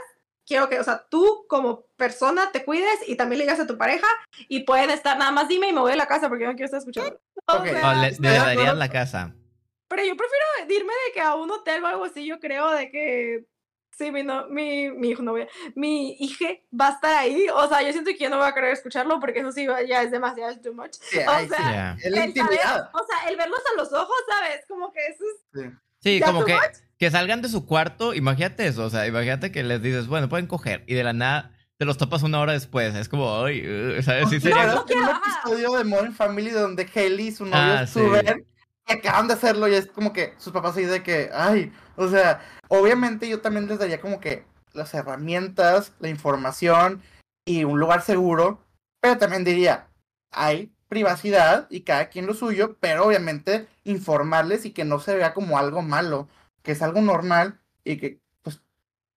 quiero que, o sea, tú como persona te cuides y también le digas a tu pareja y pueden estar nada más dime y me voy a la casa porque yo no quiero estar escuchando. O Ok. sea, O le, darían la casa. pero yo prefiero irme de que a un hotel o algo así, yo creo de que sí, mi, no, mi, mi hijo no voy a- mi hija va a estar ahí, o sea, yo siento que yo no voy a querer escucharlo porque eso sí ya es demasiado es too much. sí, O sea, es El saber- o sea, el verlos a los ojos, ¿sabes? Como que eso es Sí. Sí, ¿Ya como que, much? que salgan de su cuarto, imagínate eso, o sea, imagínate que les dices, bueno, pueden coger, y de la nada te los topas una hora después, es como, ay, uh, ¿sabes? Sí ¿Te sería... acuerdas de un episodio de Modern Family donde Haley y su novio Ah, sí. Acaban de hacerlo y es como que sus papás así de que, ay, o sea, obviamente yo también les daría como que las herramientas, la información y un lugar seguro, pero también diría, hay privacidad y cada quien lo suyo, pero obviamente informarles y que no se vea como algo malo, que es algo normal y que pues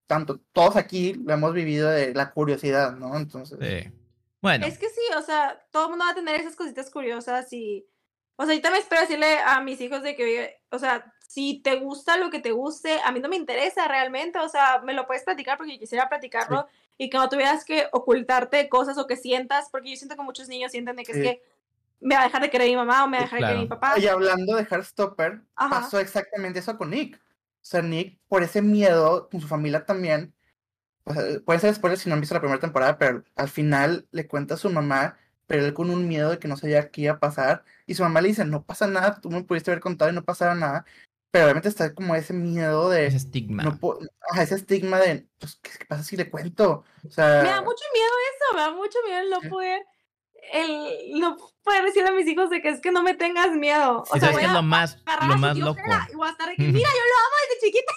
tanto todos aquí lo hemos vivido de la curiosidad, ¿no? Entonces, Sí. Bueno, Es que sí, o sea, todo el mundo va a tener esas cositas curiosas y, o sea, yo también espero decirle a mis hijos de que, o sea, si te gusta lo que te guste, a mí no me interesa realmente, o sea, me lo puedes platicar porque quisiera platicarlo y que no tuvieras que ocultarte cosas o que sientas, porque yo siento que muchos niños sienten de que Sí. es que me va a dejar de querer mi mamá o me va a Sí, dejar de querer mi claro. papá. Y hablando de Heartstopper, Ajá. pasó exactamente eso con Nick. O sea, Nick, por ese miedo, con su familia también, pues, eh, pueden ser spoilers si no han visto la primera temporada, pero al final le cuenta a su mamá, pero él con un miedo de que no sabía qué iba a pasar, y su mamá le dice, no pasa nada, tú me pudiste haber contado y no pasaba nada, pero obviamente está como ese miedo de, ese estigma. no ajá, ese estigma de, pues, ¿qué, qué pasa si le cuento? O sea, Me da mucho miedo eso, me da mucho miedo el no Sí. poder, el no poder decirle a mis hijos de que es que no me tengas miedo. Sí, O sea, ¿Sabes qué es lo más, lo más loco? Y voy a estar Ujú. mira, yo lo amo desde chiquita.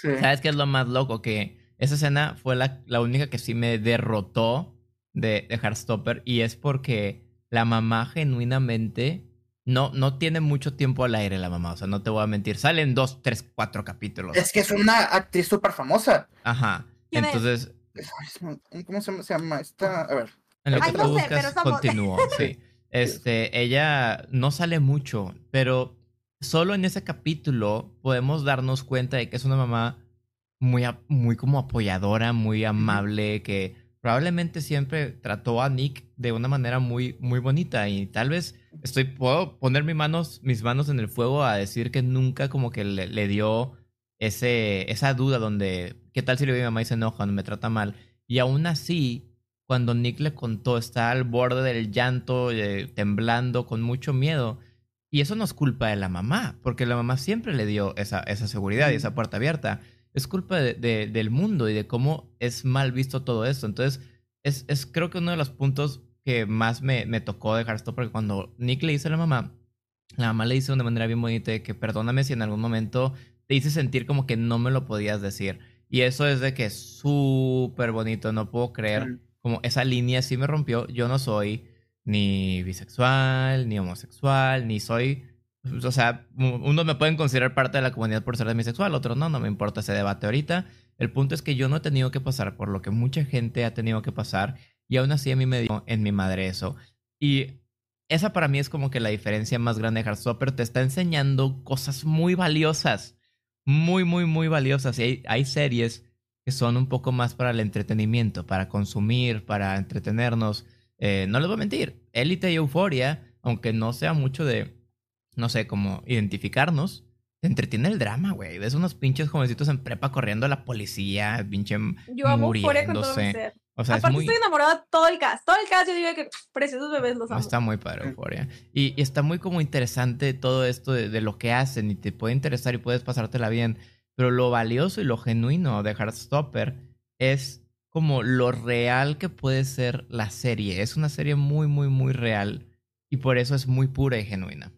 sí. ¿Sabes qué es lo más loco? Que esa escena fue la, la única que sí me derrotó de, de Heartstopper y es porque la mamá genuinamente no, no tiene mucho tiempo al aire la mamá, o sea, no te voy a mentir, salen dos, tres, cuatro capítulos. Es que es una actriz súper famosa. Ajá. Entonces, Ay, ¿Cómo se llama? Se llama esta? A ver. en lo Ay, que no tú sé, pero buscas, continúo, sí. Este, ella no sale mucho, pero solo en ese capítulo podemos darnos cuenta de que es una mamá muy, muy como apoyadora, muy amable, que probablemente siempre trató a Nick de una manera muy, muy bonita y tal vez estoy, puedo poner mis manos, mis manos en el fuego a decir que nunca como que le, le dio ese, esa duda donde, ¿qué tal si le digo a mi mamá y se enoja, no me trata mal? Y aún así, cuando Nick le contó, está al borde del llanto, eh, temblando, con mucho miedo. Y eso no es culpa de la mamá, porque la mamá siempre le dio esa, esa seguridad y esa puerta abierta. Es culpa de- de- del mundo y de cómo es mal visto todo esto. Entonces, es, es creo que uno de los puntos que más me, me tocó de Heartstopper, porque cuando Nick le dice a la mamá, la mamá le dice de una manera bien bonita de que perdóname si en algún momento te hice sentir como que no me lo podías decir. Y eso es de que es súper bonito, no puedo creer, como esa línea sí me rompió, yo no soy ni bisexual, ni homosexual, ni soy, o sea, unos me pueden considerar parte de la comunidad por ser demisexual, otros no, no me importa ese debate ahorita. El punto es que yo no he tenido que pasar por lo que mucha gente ha tenido que pasar y aún así a mí me dio en mi madre eso. Y esa para mí es como que la diferencia más grande de Heartstopper. Te está enseñando cosas muy valiosas. Muy, muy, muy valiosas. Y hay, series que son un poco más para el entretenimiento, para consumir, para entretenernos. Eh, no les voy a mentir. Élite y Euforia, aunque no sea mucho de, no sé, como identificarnos, te entretiene el drama, güey. Ves unos pinches jovencitos en prepa corriendo a la policía, pinche Yo amo Euforia con todo mi ser. O sea, Aparte es muy... estoy enamorada de todo el cast. Todo el cast yo digo que preciosos bebés los amo. Está muy padre Euforia. Y, y, está muy como interesante todo esto de, de, lo que hacen y te puede interesar y puedes pasártela bien. Pero lo valioso y lo genuino de Heartstopper es como lo real que puede ser la serie. Es una serie muy, muy, muy real. Y por eso es muy pura y genuina.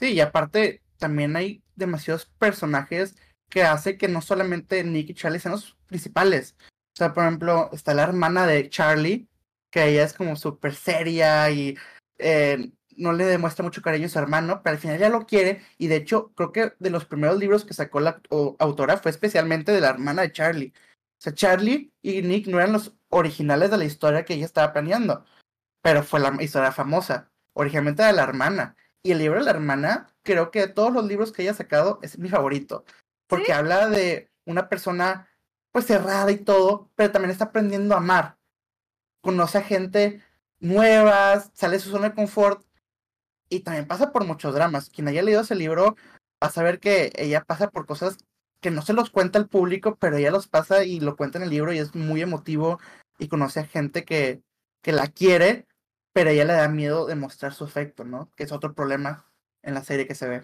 Sí, y aparte también hay demasiados personajes que hace que no solamente Nick y Charlie sean los principales. O sea, por ejemplo, está la hermana de Charlie, que ella es como súper seria y eh, no le demuestra mucho cariño a su hermano, pero al final ya lo quiere. Y de hecho, creo que de los primeros libros que sacó la autora fue especialmente de la hermana de Charlie. O sea, Charlie y Nick no eran los originales de la historia que ella estaba planeando, pero fue la historia famosa, originalmente de la hermana. Y el libro de la hermana, creo que de todos los libros que ella ha sacado, es mi favorito. Porque ¿Sí? habla de una persona pues cerrada y todo, pero también está aprendiendo a amar. Conoce a gente nueva, sale de su zona de confort y también pasa por muchos dramas. Quien haya leído ese libro va a saber que ella pasa por cosas que no se los cuenta al público, pero ella los pasa y lo cuenta en el libro y es muy emotivo y conoce a gente que, que la quiere, pero ella le da miedo de mostrar su afecto, ¿no? Que es otro problema en la serie que se ve.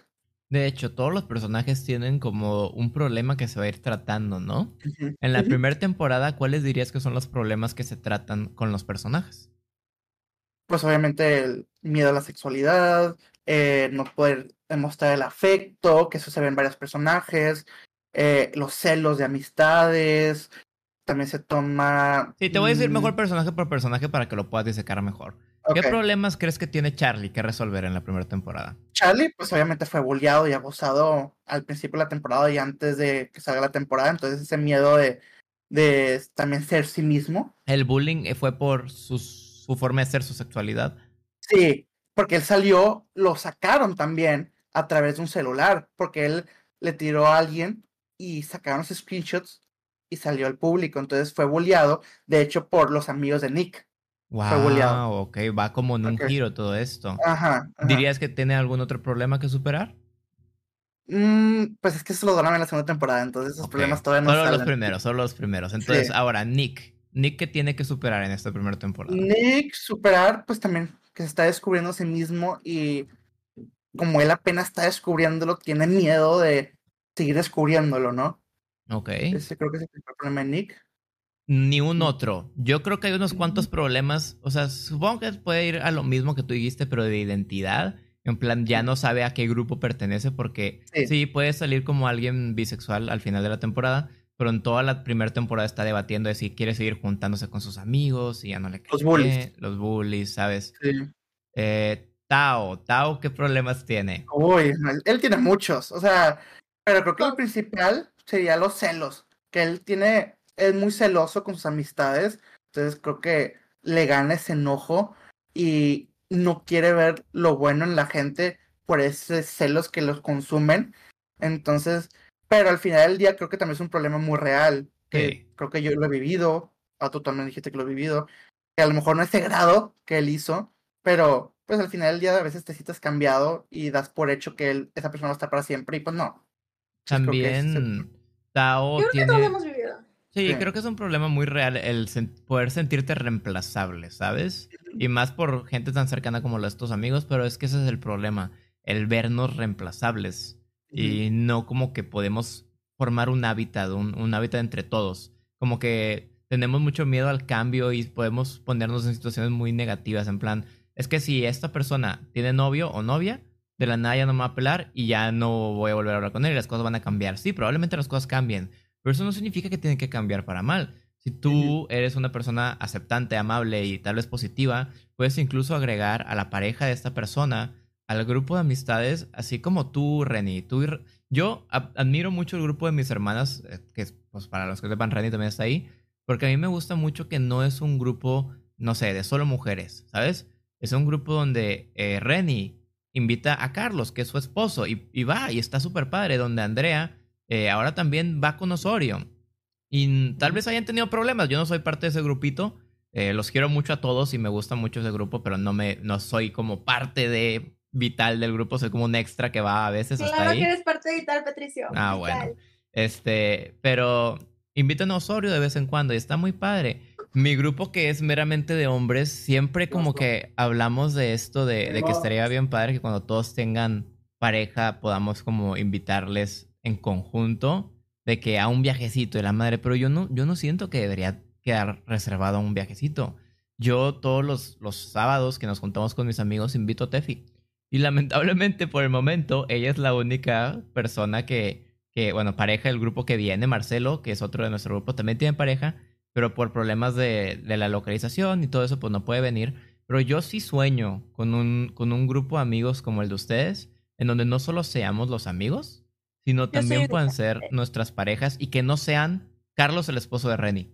De hecho, todos los personajes tienen como un problema que se va a ir tratando, ¿no? Uh -huh. En la uh -huh. primera temporada, ¿cuáles dirías que son los problemas que se tratan con los personajes? Pues obviamente el miedo a la sexualidad, eh, no poder demostrar el afecto, que eso se ve en varios personajes, eh, los celos de amistades, también se toma... Sí, te voy a decir mejor personaje por personaje para que lo puedas disecar mejor. Okay. ¿Qué problemas crees que tiene Charlie que resolver en la primera temporada? Charlie, pues obviamente fue bulleado y abusado al principio de la temporada y antes de que salga la temporada, entonces ese miedo de, de también ser sí mismo. ¿El bullying fue por su, su forma de ser, su sexualidad? Sí, porque él salió, lo sacaron también a través de un celular, porque él le tiró a alguien y sacaron los screenshots y salió al público, entonces fue bulleado, de hecho, por los amigos de Nick. Wow, ok, va como en un okay. giro todo esto. Ajá, ajá, ¿Dirías que tiene algún otro problema que superar? Mm, pues es que eso lo drama en la segunda temporada, entonces esos okay. problemas todavía no Solo salen. los primeros, solo los primeros. Entonces, sí. ahora, Nick. Nick, ¿qué tiene que superar en esta primera temporada? Nick, superar, pues también que se está descubriendo a sí mismo y como él apenas está descubriéndolo, tiene miedo de seguir descubriéndolo, ¿no? Ok. Ese creo que es el problema de Nick. Ni un otro. Yo creo que hay unos cuantos problemas. O sea, supongo que puede ir a lo mismo que tú dijiste, pero de identidad. En plan, ya no sabe a qué grupo pertenece porque sí. sí, puede salir como alguien bisexual al final de la temporada, pero en toda la primera temporada está debatiendo de si quiere seguir juntándose con sus amigos y ya no le Los bullies. Los bullies, ¿sabes? Sí. Eh, Tao, Tao, ¿qué problemas tiene? Uy, él tiene muchos. O sea, pero creo que el principal sería los celos. Que él tiene, es muy celoso con sus amistades. Entonces creo que le gana ese enojo y no quiere ver lo bueno en la gente por esos celos que los consumen. Entonces, pero al final del día creo que también es un problema muy real. Que Sí. creo que yo lo he vivido. Ah, tú también dijiste que lo he vivido. Que a lo mejor no ese grado que él hizo, pero pues al final del día a veces te sientes cambiado y das por hecho que él, esa persona va a estar para siempre y pues no. Creo que es También Tao Yo creo que tiene... Sí, Sí. creo que es un problema muy real el sen- poder sentirte reemplazable, ¿sabes? Y más por gente tan cercana como los tus amigos, pero es que ese es el problema, el vernos reemplazables y no como que podemos formar un hábitat, un, un hábitat entre todos. Como que tenemos mucho miedo al cambio y podemos ponernos en situaciones muy negativas, en plan, es que si esta persona tiene novio o novia, de la nada ya no me va a pelar y ya no voy a volver a hablar con él y las cosas van a cambiar. Sí, probablemente las cosas cambien, pero eso no significa que tienen que cambiar para mal. Si tú eres una persona aceptante, amable y tal vez positiva, puedes incluso agregar a la pareja de esta persona al grupo de amistades, así como tú, Reni. Tú yo admiro mucho el grupo de mis hermanas, eh, que pues para los que sepan, Reni también está ahí, porque a mí me gusta mucho que no es un grupo, no sé, de solo mujeres, ¿sabes? Es un grupo donde eh, Reni invita a Carlos, que es su esposo, y, va, y está súper padre, donde Andrea eh, ahora también va con Osorio. Y tal vez hayan tenido problemas, yo no soy parte de ese grupito, eh, los quiero mucho a todos y me gusta mucho ese grupo, pero no, me, no soy como parte de vital del grupo, soy como un extra que va a veces claro hasta ahí. que eres parte vital, Patricio. Ah, bueno. Este, pero invitan a Osorio de vez en cuando y está muy padre. Mi grupo que es meramente de hombres, siempre como que hablamos de esto, de, de que estaría bien padre que cuando todos tengan pareja podamos como invitarles en conjunto de que a un viajecito de la madre, pero yo no, yo no siento que debería quedar reservado a un viajecito. Yo todos los, los sábados que nos juntamos con mis amigos invito a Tefi. Y lamentablemente por el momento ella es la única persona que, que, bueno, pareja del grupo que viene, Marcelo, que es otro de nuestro grupo, también tiene pareja, pero por problemas de, de la localización y todo eso, pues no puede venir. Pero yo sí sueño con un, con un grupo de amigos como el de ustedes, en donde no solo seamos los amigos, sino también puedan ser nuestras parejas y que no sean Carlos el esposo de Reni.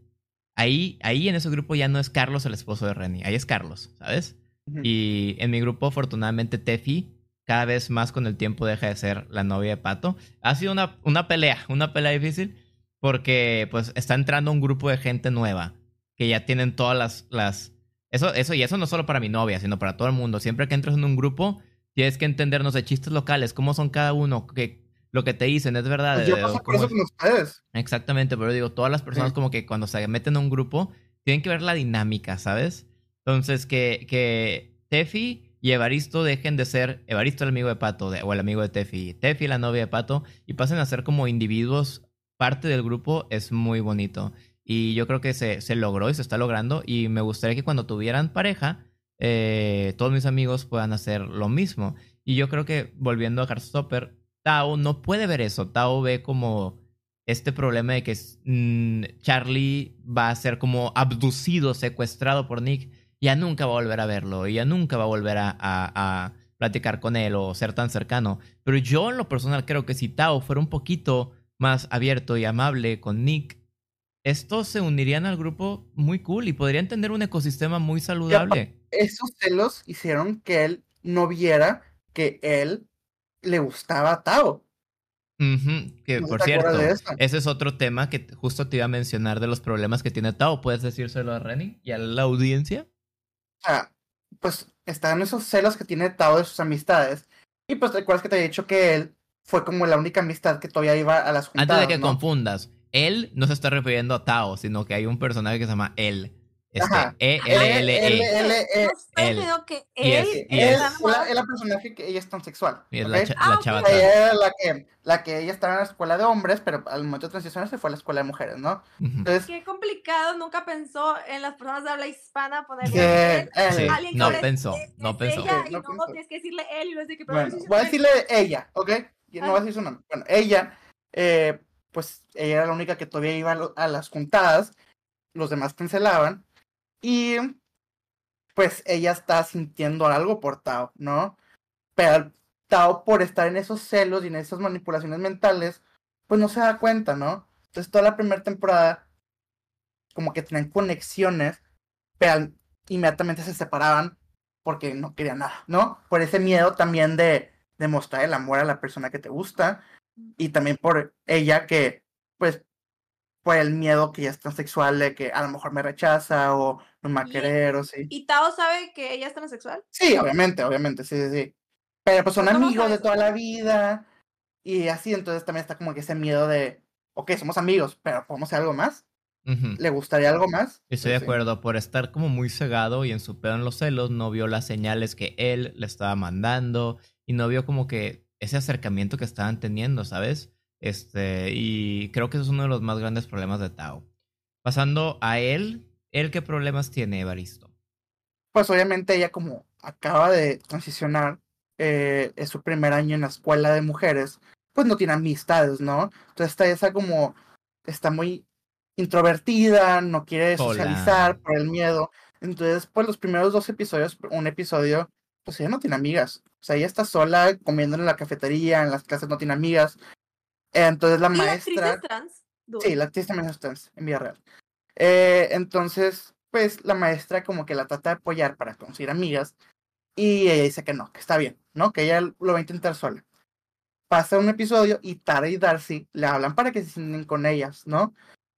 Ahí, ahí en ese grupo ya no es Carlos el esposo de Reni, ahí es Carlos, ¿sabes? Y en mi grupo, afortunadamente, Tefi cada vez más con el tiempo deja de ser la novia de Pato. Ha sido una, una pelea, una pelea difícil, porque pues está entrando un grupo de gente nueva, que ya tienen todas las... las eso, eso, y eso no solo para mi novia, sino para todo el mundo. Siempre que entras en un grupo, tienes que entendernos de chistes locales, cómo son cada uno, que lo que te dicen es verdad. Pues yo paso por eso con ustedes. Exactamente, pero digo, todas las personas como que cuando se meten en un grupo, tienen que ver la dinámica, ¿sabes? Entonces, que, que Tefi y Evaristo dejen de ser Evaristo el amigo de Pato o el amigo de Tefi, Tefi la novia de Pato y pasen a ser como individuos parte del grupo es muy bonito. Y yo creo que se, se logró y se está logrando y me gustaría que cuando tuvieran pareja, eh, todos mis amigos puedan hacer lo mismo. Y yo creo que volviendo a Heartstopper, Tao no puede ver eso. Tao ve como este problema de que mm, Charlie va a ser como abducido, secuestrado por Nick ya nunca va a volver a verlo, y ya nunca va a volver a, platicar con él o ser tan cercano. Pero yo en lo personal creo que si Tao fuera un poquito más abierto y amable con Nick, estos se unirían al grupo muy cool y podrían tener un ecosistema muy saludable. Esos celos hicieron que él no viera que él le gustaba a Tao. Que por cierto, ese es otro tema que justo te iba a mencionar de los problemas que tiene Tao. ¿Puedes decírselo a Renny y a la audiencia? sea, pues están esos celos que tiene Tao de sus amistades. Y pues recuerdas que te he dicho que él fue como la única amistad que todavía iba a las juntadas. Antes de que confundas, él no se está refiriendo a Tao, sino que hay un personaje que se llama él. Este, E, L, L, E. Él. que él es la personaje que ella es transexual. Y es la, ah, chava la que, la que ella estaba en la escuela de hombres, pero al momento de transicionar se fue a la escuela de mujeres, ¿no? Entonces, Qué complicado, nunca pensó en las personas de habla hispana poner que, alguien no pensó, no pensó. Ella, y no, tienes que decirle él y no sé qué. Bueno, voy a decirle ella, ¿ok? Y no voy a decir su nombre. Bueno, ella, eh, pues ella era la única que todavía iba a las juntadas, los demás cancelaban y pues ella está sintiendo algo por Tao, ¿no? Pero Tao, por estar en esos celos y en esas manipulaciones mentales, pues no se da cuenta, ¿no? Entonces toda la primera temporada, como que tenían conexiones, pero inmediatamente se separaban porque no querían nada, ¿no? Por ese miedo también de demostrar el amor a la persona que te gusta y también por ella que, pues, por el miedo que ya es transexual de que a lo mejor me rechaza o no me va a querer o sí. ¿Y Tao sabe que ella es transexual? Sí, obviamente, obviamente, sí, sí, sí. Pero pues son amigos de toda la vida y así, entonces también está como que ese miedo de, ok, somos amigos, pero ¿podemos hacer algo más? ¿Le gustaría algo más? Estoy de acuerdo, por estar como muy cegado y en su pedo en los celos, no vio las señales que él le estaba mandando y no vio como que ese acercamiento que estaban teniendo, ¿sabes? Este, y creo que eso es uno de los más grandes problemas de Tao. Pasando a él, ¿él qué problemas tiene, Evaristo? Pues obviamente ella como acaba de transicionar, eh, es su primer año en la escuela de mujeres, pues no tiene amistades, ¿no? Entonces está esa como, está muy introvertida, no quiere socializar por el miedo. Entonces, pues los primeros dos episodios, un episodio, pues ella no tiene amigas. O sea, ella está sola comiendo en la cafetería, en las clases no tiene amigas. Entonces la maestra... La actriz es trans? Sí, la actriz también es trans, en vida real. Eh, entonces, pues la maestra como que la trata de apoyar para conseguir amigas y ella dice que no, que está bien, ¿no? Que ella lo va a intentar sola. Pasa un episodio y Tara y Darcy le hablan para que se sienten con ellas, ¿no?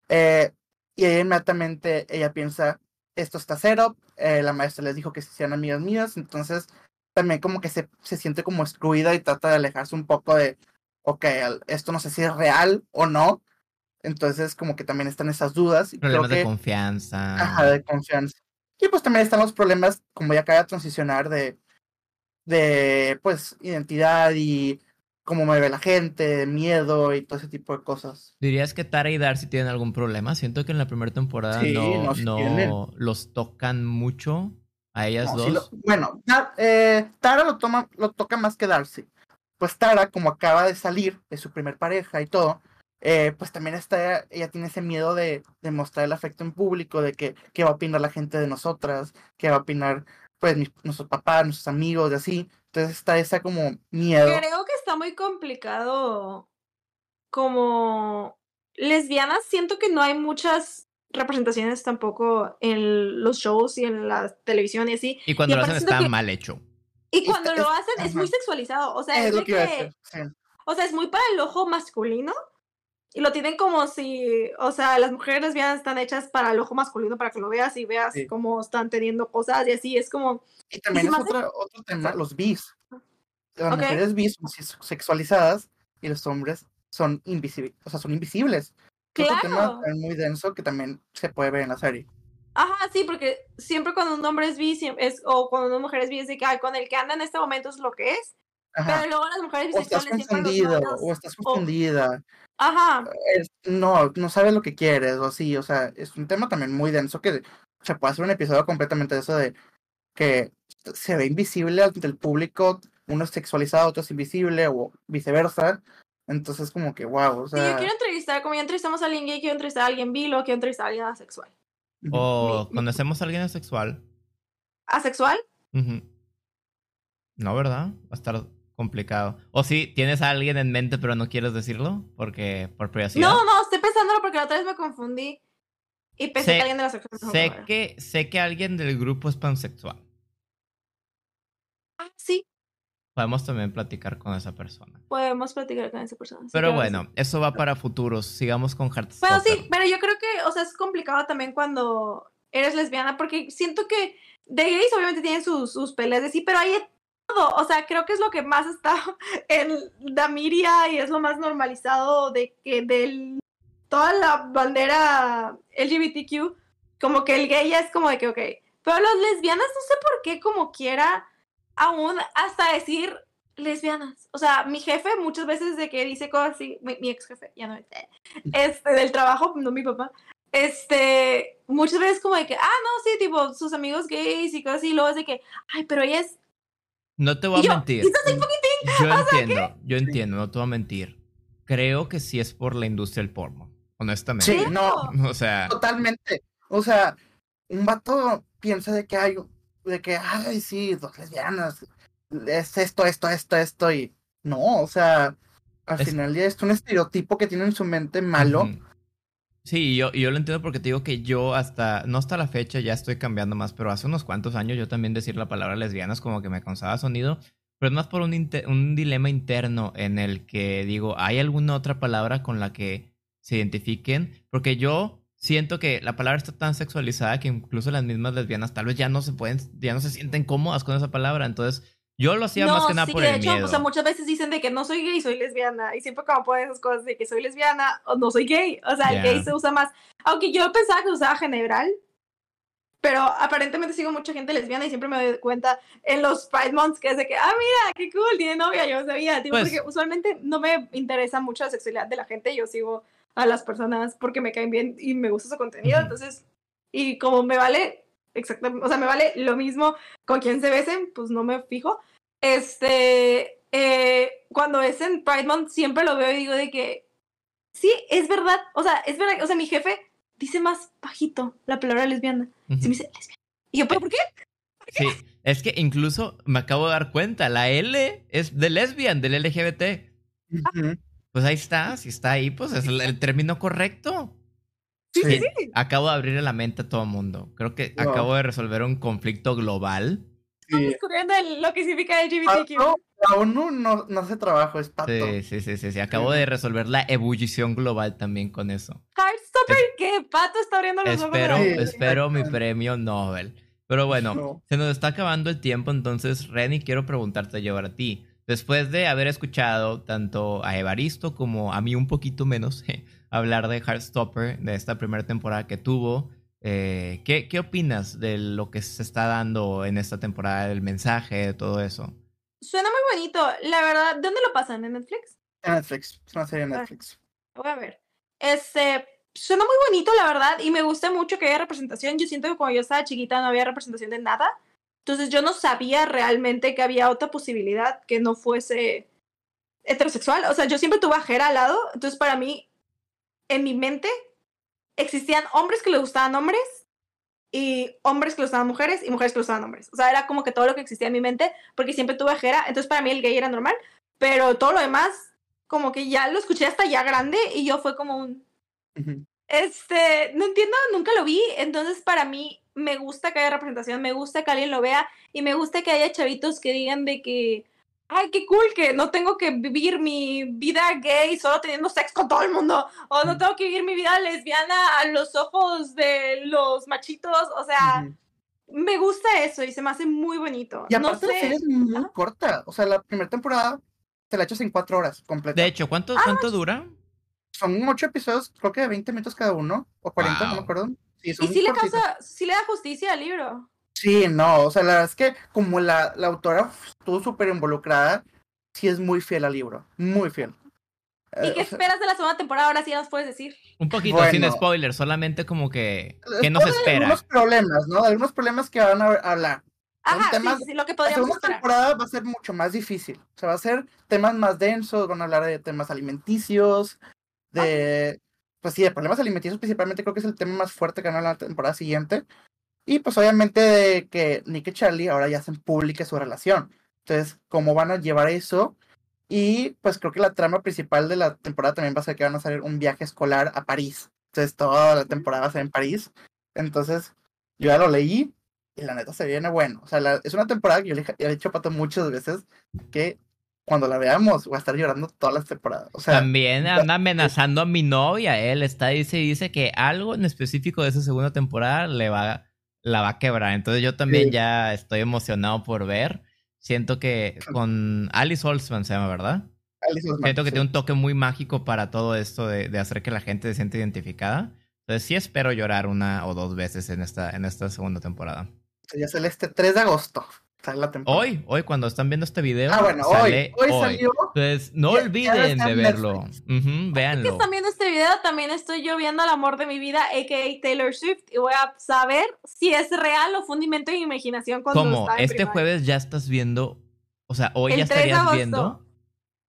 Eh, y ella inmediatamente, ella piensa, esto está cero, eh, la maestra les dijo que sean amigas mías, entonces también como que se, se siente como excluida y trata de alejarse un poco de, ok, esto no sé si es real o no, entonces como que también están esas dudas. Y problemas creo de confianza. Ajá, de confianza. Y pues también están los problemas, como ya acaba de transicionar, de, de pues identidad y cómo me ve la gente, miedo y todo ese tipo de cosas. ¿Dirías que Tara y Darcy tienen algún problema? Siento que en la primera temporada no, no, los tocan mucho a ellas dos. bueno, eh, Tara lo, toma, lo toca más que Darcy. Pues Tara, como acaba de salir de su primer pareja y todo, eh, pues también está, ella tiene ese miedo de, de, mostrar el afecto en público, de que qué va a opinar la gente de nosotras, qué va a opinar pues nuestros papás, nuestros amigos, y así. Entonces está esa como miedo. Creo que está muy complicado como lesbianas. Siento que no hay muchas representaciones tampoco en los shows y en la televisión y así. Y cuando lo hacen está mal hecho. Y cuando lo hacen es, muy sexualizado. O sea, es, lo que, O sea, es muy para el ojo masculino. Y lo tienen como si, o sea, las mujeres lesbianas están hechas para el ojo masculino, para que lo veas y veas cómo están teniendo cosas y así, es como... Y también es otro, otro tema, los bis. Las mujeres bis son sexualizadas y los hombres son invisibles, o sea, son invisibles. Claro. Es un tema muy denso que también se puede ver en la serie. Ajá, sí, porque siempre cuando un hombre es bi, es, o cuando una mujer es bi, es de que con el que anda en este momento es lo que es. Pero luego las mujeres bisexuales o estás confundido, o estás confundida. Ajá. no, no sabes lo que quieres, o así, o sea, es un tema también muy denso que se puede hacer un episodio completamente de eso de que se ve invisible ante el público, uno es sexualizado, otro es invisible, o viceversa. Entonces, como que, wow, o sea... yo quiero entrevistar, como ya entrevistamos a alguien gay, quiero entrevistar a alguien bi, o quiero entrevistar a alguien asexual. O conocemos a alguien asexual. ¿Asexual? No, ¿verdad? Va a estar complicado. O si tienes a alguien en mente pero no quieres decirlo porque por privacidad. No, no, estoy pensándolo porque la otra vez me confundí y pensé que alguien de la sección. Sé que, sé que alguien del grupo es pansexual. Ah, sí. Podemos también platicar con esa persona. Podemos platicar con esa persona. pero bueno, eso va para futuros. Sigamos con Heartstopper. Bueno, sí, pero yo creo que, o sea, es complicado también cuando eres lesbiana porque siento que de gays obviamente tienen sus, sus peleas de sí, pero hay o sea, creo que es lo que más está en Damiria y es lo más normalizado de que de toda la bandera LGBTQ, como que el gay ya es como de que, ok, pero las lesbianas no sé por qué como quiera aún hasta decir lesbianas. O sea, mi jefe muchas veces de que dice cosas así, mi, ex jefe, ya no, este, del trabajo, no mi papá, este, muchas veces como de que, ah, no, sí, tipo, sus amigos gays y cosas así, y luego es de que, ay, pero ella es no te voy a mentir. Yo entiendo, yo entiendo, no te voy a mentir. Creo que sí es por la industria del porno, honestamente. Sí, no. O sea. Totalmente. O sea, un vato piensa de que hay, de que, ay, sí, dos lesbianas, es esto, esto, esto, esto, y no, o sea, al final ya es un estereotipo que tiene en su mente malo. Sí, yo, yo lo entiendo porque te digo que yo hasta, no hasta la fecha ya estoy cambiando más, pero hace unos cuantos años yo también decir la palabra lesbiana es como que me causaba sonido, pero es más por un, un dilema interno en el que digo, ¿hay alguna otra palabra con la que se identifiquen? Porque yo siento que la palabra está tan sexualizada que incluso las mismas lesbianas tal vez ya no se pueden, ya no se sienten cómodas con esa palabra, entonces yo lo hacía más que nada por el hecho, miedo. O sea, muchas veces dicen de que no soy gay, soy lesbiana. Y siempre como ponen esas cosas de que soy lesbiana o no soy gay. O sea, el gay se usa más. Aunque yo pensaba que usaba general. Pero aparentemente sigo mucha gente lesbiana y siempre me doy cuenta en los Pride Months que es de que, ah, mira, qué cool, tiene novia, yo sabía. Tipo, pues porque usualmente no me interesa mucho la sexualidad de la gente. Yo sigo a las personas porque me caen bien y me gusta su contenido. Entonces, y como me vale exactamente, o sea, me vale lo mismo con quien se besen, pues no me fijo. este, eh, cuando es en Pride Month, siempre lo veo y digo de que, sí, es verdad, o sea, es verdad, o sea, mi jefe dice más bajito la palabra lesbiana. Se me dice lesbiana. Y yo, ¿pero por qué? Sí, es que incluso me acabo de dar cuenta, la L es de lesbian, del LGBT. Pues ahí está, si está ahí, pues es el, el término correcto. Sí, Sí, sí, Acabo de abrirle la mente a todo el mundo. Creo que Wow. acabo de resolver un conflicto global. sí. Descubriendo el- lo que significa LGBTQ. Pato, la ONU no, no hace trabajo, es pato. Sí, sí, sí, sí, sí. Acabo de resolver la ebullición global también con eso. Heartstopper, que Pato está abriendo los ojos. Espero, boca. espero mi premio Nobel. Pero bueno, No. se nos está acabando el tiempo, entonces, Reni, quiero preguntarte yo a ti. Después de haber escuchado tanto a Evaristo como a mí un poquito menos hablar de Heartstopper, de esta primera temporada que tuvo, eh, ¿qué, ¿qué opinas de lo que se está dando en esta temporada, del mensaje, de todo eso? Suena muy bonito. La verdad, ¿dónde lo pasan? ¿En Netflix? En Netflix, es una serie de Ah. Netflix. Voy a ver. Este, suena muy bonito, la verdad, y me gusta mucho que haya representación. Yo siento que cuando yo estaba chiquita no había representación de nada. Entonces yo no sabía realmente que había otra posibilidad que no fuese heterosexual. O sea, yo siempre tuve a Jera al lado. Entonces para mí, en mi mente, existían hombres que le gustaban hombres y hombres que le gustaban mujeres y mujeres que le gustaban hombres. O sea, era como que todo lo que existía en mi mente porque siempre tuve a Jera. Entonces para mí el gay era normal. Pero todo lo demás como que ya lo escuché hasta ya grande y yo fue como un, este, no entiendo, nunca lo vi, entonces para mí me gusta que haya representación, me gusta que alguien lo vea y me gusta que haya chavitos que digan de que, ay, qué cool, que no tengo que vivir mi vida gay solo teniendo sexo con todo el mundo, o no tengo que vivir mi vida lesbiana a los ojos de los machitos, o sea, me gusta eso y se me hace muy bonito. Y no aparte la serie es muy corta. O sea, la primera temporada te la echas en cuatro horas completa. De hecho, ¿cuánto, Ah, cuánto dura? Son ocho episodios, creo que de 20 minutos cada uno, o 40, no Wow. me acuerdo. Sí, y sí le causa, sí le da justicia al libro. Sí, no, o sea, la verdad es que como la, la autora estuvo súper involucrada, sí es muy fiel al libro, muy fiel. ¿Y Eh, qué esperas de la segunda temporada? Ahora sí ya nos puedes decir. Un poquito sin Bueno. spoiler, solamente como que... ¿Qué nos espera? Algunos problemas, ¿no? Algunos problemas que van a hablar. Ajá, sí, temas- sí, lo que La podríamos segunda esperar. temporada va a ser mucho más difícil. O sea, va a ser temas más densos, van a hablar de temas alimenticios, de... Pues sí, de problemas alimenticios principalmente creo que es el tema más fuerte que van a hablar la temporada siguiente. Y pues obviamente de que Nick y Charlie ahora ya hacen pública su relación. Entonces, ¿cómo van a llevar eso? Y pues creo que la trama principal de la temporada también va a ser que van a hacer un viaje escolar a París. Entonces toda la temporada va a ser en París. Entonces, yo ya lo leí y la neta se viene bueno. O sea, la- es una temporada que yo le, he dicho a Pato muchas veces que cuando la veamos voy a estar llorando todas las temporadas. O sea, También anda amenazando a mi novia. Él está dice dice que algo en específico de esa segunda temporada le va, la va a quebrar. Entonces yo también Sí. ya estoy emocionado por ver. Siento que con Alice Olsman se llama, ¿verdad? Alice Osman, Siento que sí. tiene un toque muy mágico para todo esto de, de hacer que la gente se siente identificada. Entonces sí espero llorar una o dos veces en esta, en esta segunda temporada. Ya sale este 3 de agosto. Sale la temporada. Hoy, hoy cuando están viendo este video, Ah, bueno, sale hoy. Hoy salió. Entonces no olviden de verlo. Ujú, que véanlo. están viendo este video, también estoy yo viendo al amor de mi vida, a.k.a. Taylor Swift, y voy a saber si es real o fue un invento de mi imaginación cuando ¿Cómo? en Este primaria. jueves ya estás viendo. O sea, hoy El ya 3 de estarías viendo.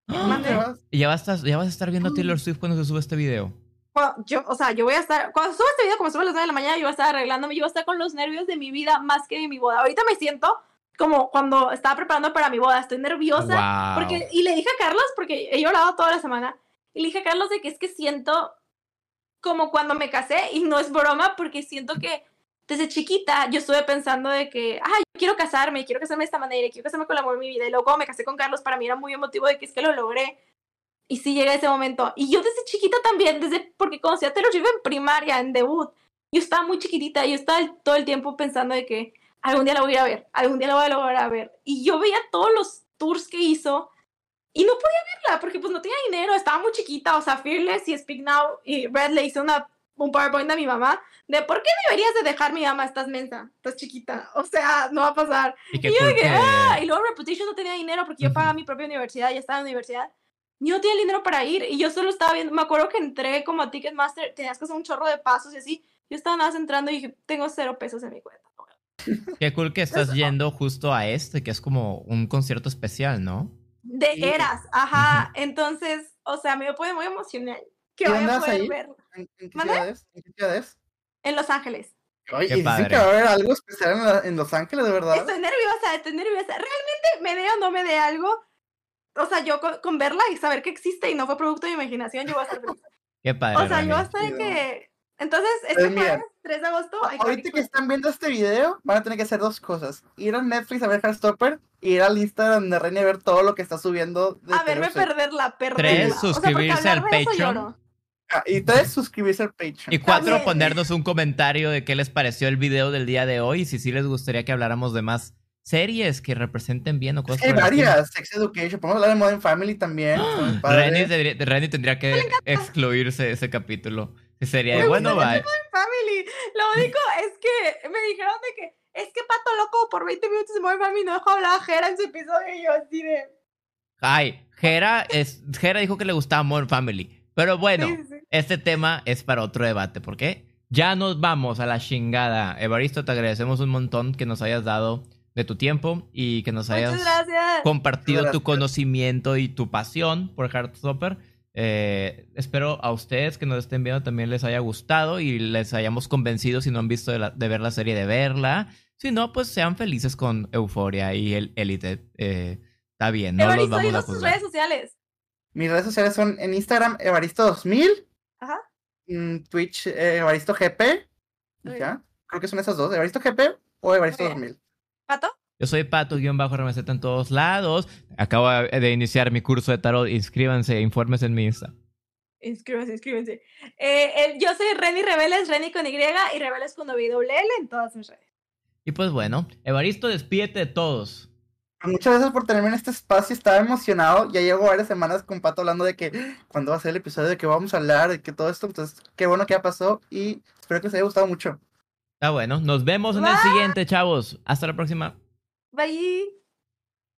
¡Ah! Y ya vas, a, ya vas a estar viendo a Mm. Taylor Swift cuando se sube este video. Cuando- yo, o sea, yo voy a estar, cuando suba este video, como sube a las 9 de la mañana, yo voy a estar arreglándome, yo voy a estar con los nervios de mi vida más que de mi boda. Ahorita me siento como cuando estaba preparando para mi boda, estoy nerviosa. Wow. Porque, y le dije a Carlos, porque he llorado toda la semana, y le dije a Carlos de que es que siento como cuando me casé, y no es broma, porque siento que desde chiquita yo estuve pensando de que, ah, yo quiero casarme, quiero casarme de esta manera, quiero casarme con el amor de mi vida, y luego cuando me casé con Carlos, para mí era muy emotivo de que es que lo logré, y sí llegué a ese momento. Y yo desde chiquita también, desde, porque conocí a Taylor Swift en primaria, en debut, yo estaba muy chiquitita, yo estaba todo el tiempo pensando de que algún día la voy a ir a ver, algún día la voy a lograr a ver. Y yo veía todos los tours que hizo y no podía verla porque pues no tenía dinero, estaba muy chiquita, o sea, Fearless y Speak Now y Red le hizo una, un PowerPoint a mi mamá de por qué deberías de dejar mi mamá, estás mensa, estás chiquita, o sea, no va a pasar. Y Y yo que- ah, y luego Reputation no tenía dinero porque yo pagaba mi propia universidad, ya estaba en la universidad. Yo no tenía dinero para ir y yo solo estaba viendo, me acuerdo que entré como a Ticketmaster, tenías que hacer un chorro de pasos y así. Yo estaba nada más entrando y dije, tengo cero pesos en mi cuenta. Qué cool que estás yendo justo a este, que es como un concierto especial, ¿no? De Sí. Eras, ajá. Entonces, o sea, me pone muy emocional que ¿Y vaya dónde a vas poder ahí? verlo. ¿En, en qué ciudades? ¿En qué ciudades? En Los Ángeles. Oye, Qué y dicen padre. que va a haber algo especial en, la- en Los Ángeles, de verdad. Estoy nerviosa, estoy nerviosa. Realmente me dé o no me dé algo. O sea, yo con, con verla y saber que existe y no fue producto de mi imaginación, yo voy a estar feliz. Qué padre. O sea, yo Rani. hasta de que. Entonces, Pues este mira, jueves, 3 de agosto. hay Ahorita que están viendo este video, van a tener que hacer dos cosas. Ir a Netflix a ver Heartstopper y ir al Instagram de Reina a ver todo lo que está subiendo. De A verme Swift. perderla, perderla. Tres, O sea, porque suscribirse al de Patreon. Ah, y tres, suscribirse al Patreon. Y cuatro, También. ponernos un comentario de qué les pareció el video del día de hoy y si sí les gustaría que habláramos de más series que representen bien o cosas hay varias. Sex Education. Podemos hablar de Modern Family también. padres. Renny, debería- Renny tendría que excluirse ese capítulo. Sería de bueno, bye. Family. Lo único es que me dijeron de que es que Pato Loco por 20 minutos de Modern Family no dejó hablar a Jera en su episodio y yo así de. Ay, Jera, es, Jera dijo que le gustaba More Family. Pero bueno, Sí, sí, este tema es para otro debate. ¿Por qué? Ya nos vamos a la chingada. Evaristo, te agradecemos un montón que nos hayas dado de tu tiempo y que nos hayas compartido tu conocimiento y tu pasión por Heartstopper. Eh, espero a ustedes que nos estén viendo también les haya gustado y les hayamos convencido si no han visto de, la- de ver la serie de verla. Si no, pues sean felices con Euforia y el Elite. Eh, está bien, no los Evaristo, vamos a tus redes sociales. Mis redes sociales son en Instagram, Evaristo2000. Ajá. En Twitch, eh, Evaristo GP. y Muy Ya. Creo que son esas dos. Evaristo GP o Evaristo2000. Pato. Yo soy Pato-RMZ en todos lados. Acabo de iniciar mi curso de tarot. Inscríbanse, infórmense en mi Insta. Inscríbanse, inscríbanse. Eh, el- yo soy Reni Rebeles, Reni con Y y Rebeles con W L en todas mis redes. Y pues bueno, Evaristo, despídete de todos. Muchas gracias por tenerme en este espacio. Estaba emocionado. Ya llevo varias semanas con Pato hablando de que "Ah, cuándo va a ser el episodio, de qué vamos a hablar, de que todo esto. Entonces, qué bueno que ya pasó y espero que les haya gustado mucho. Está bueno. Nos vemos en el siguiente, chavos. Hasta la próxima. Bye.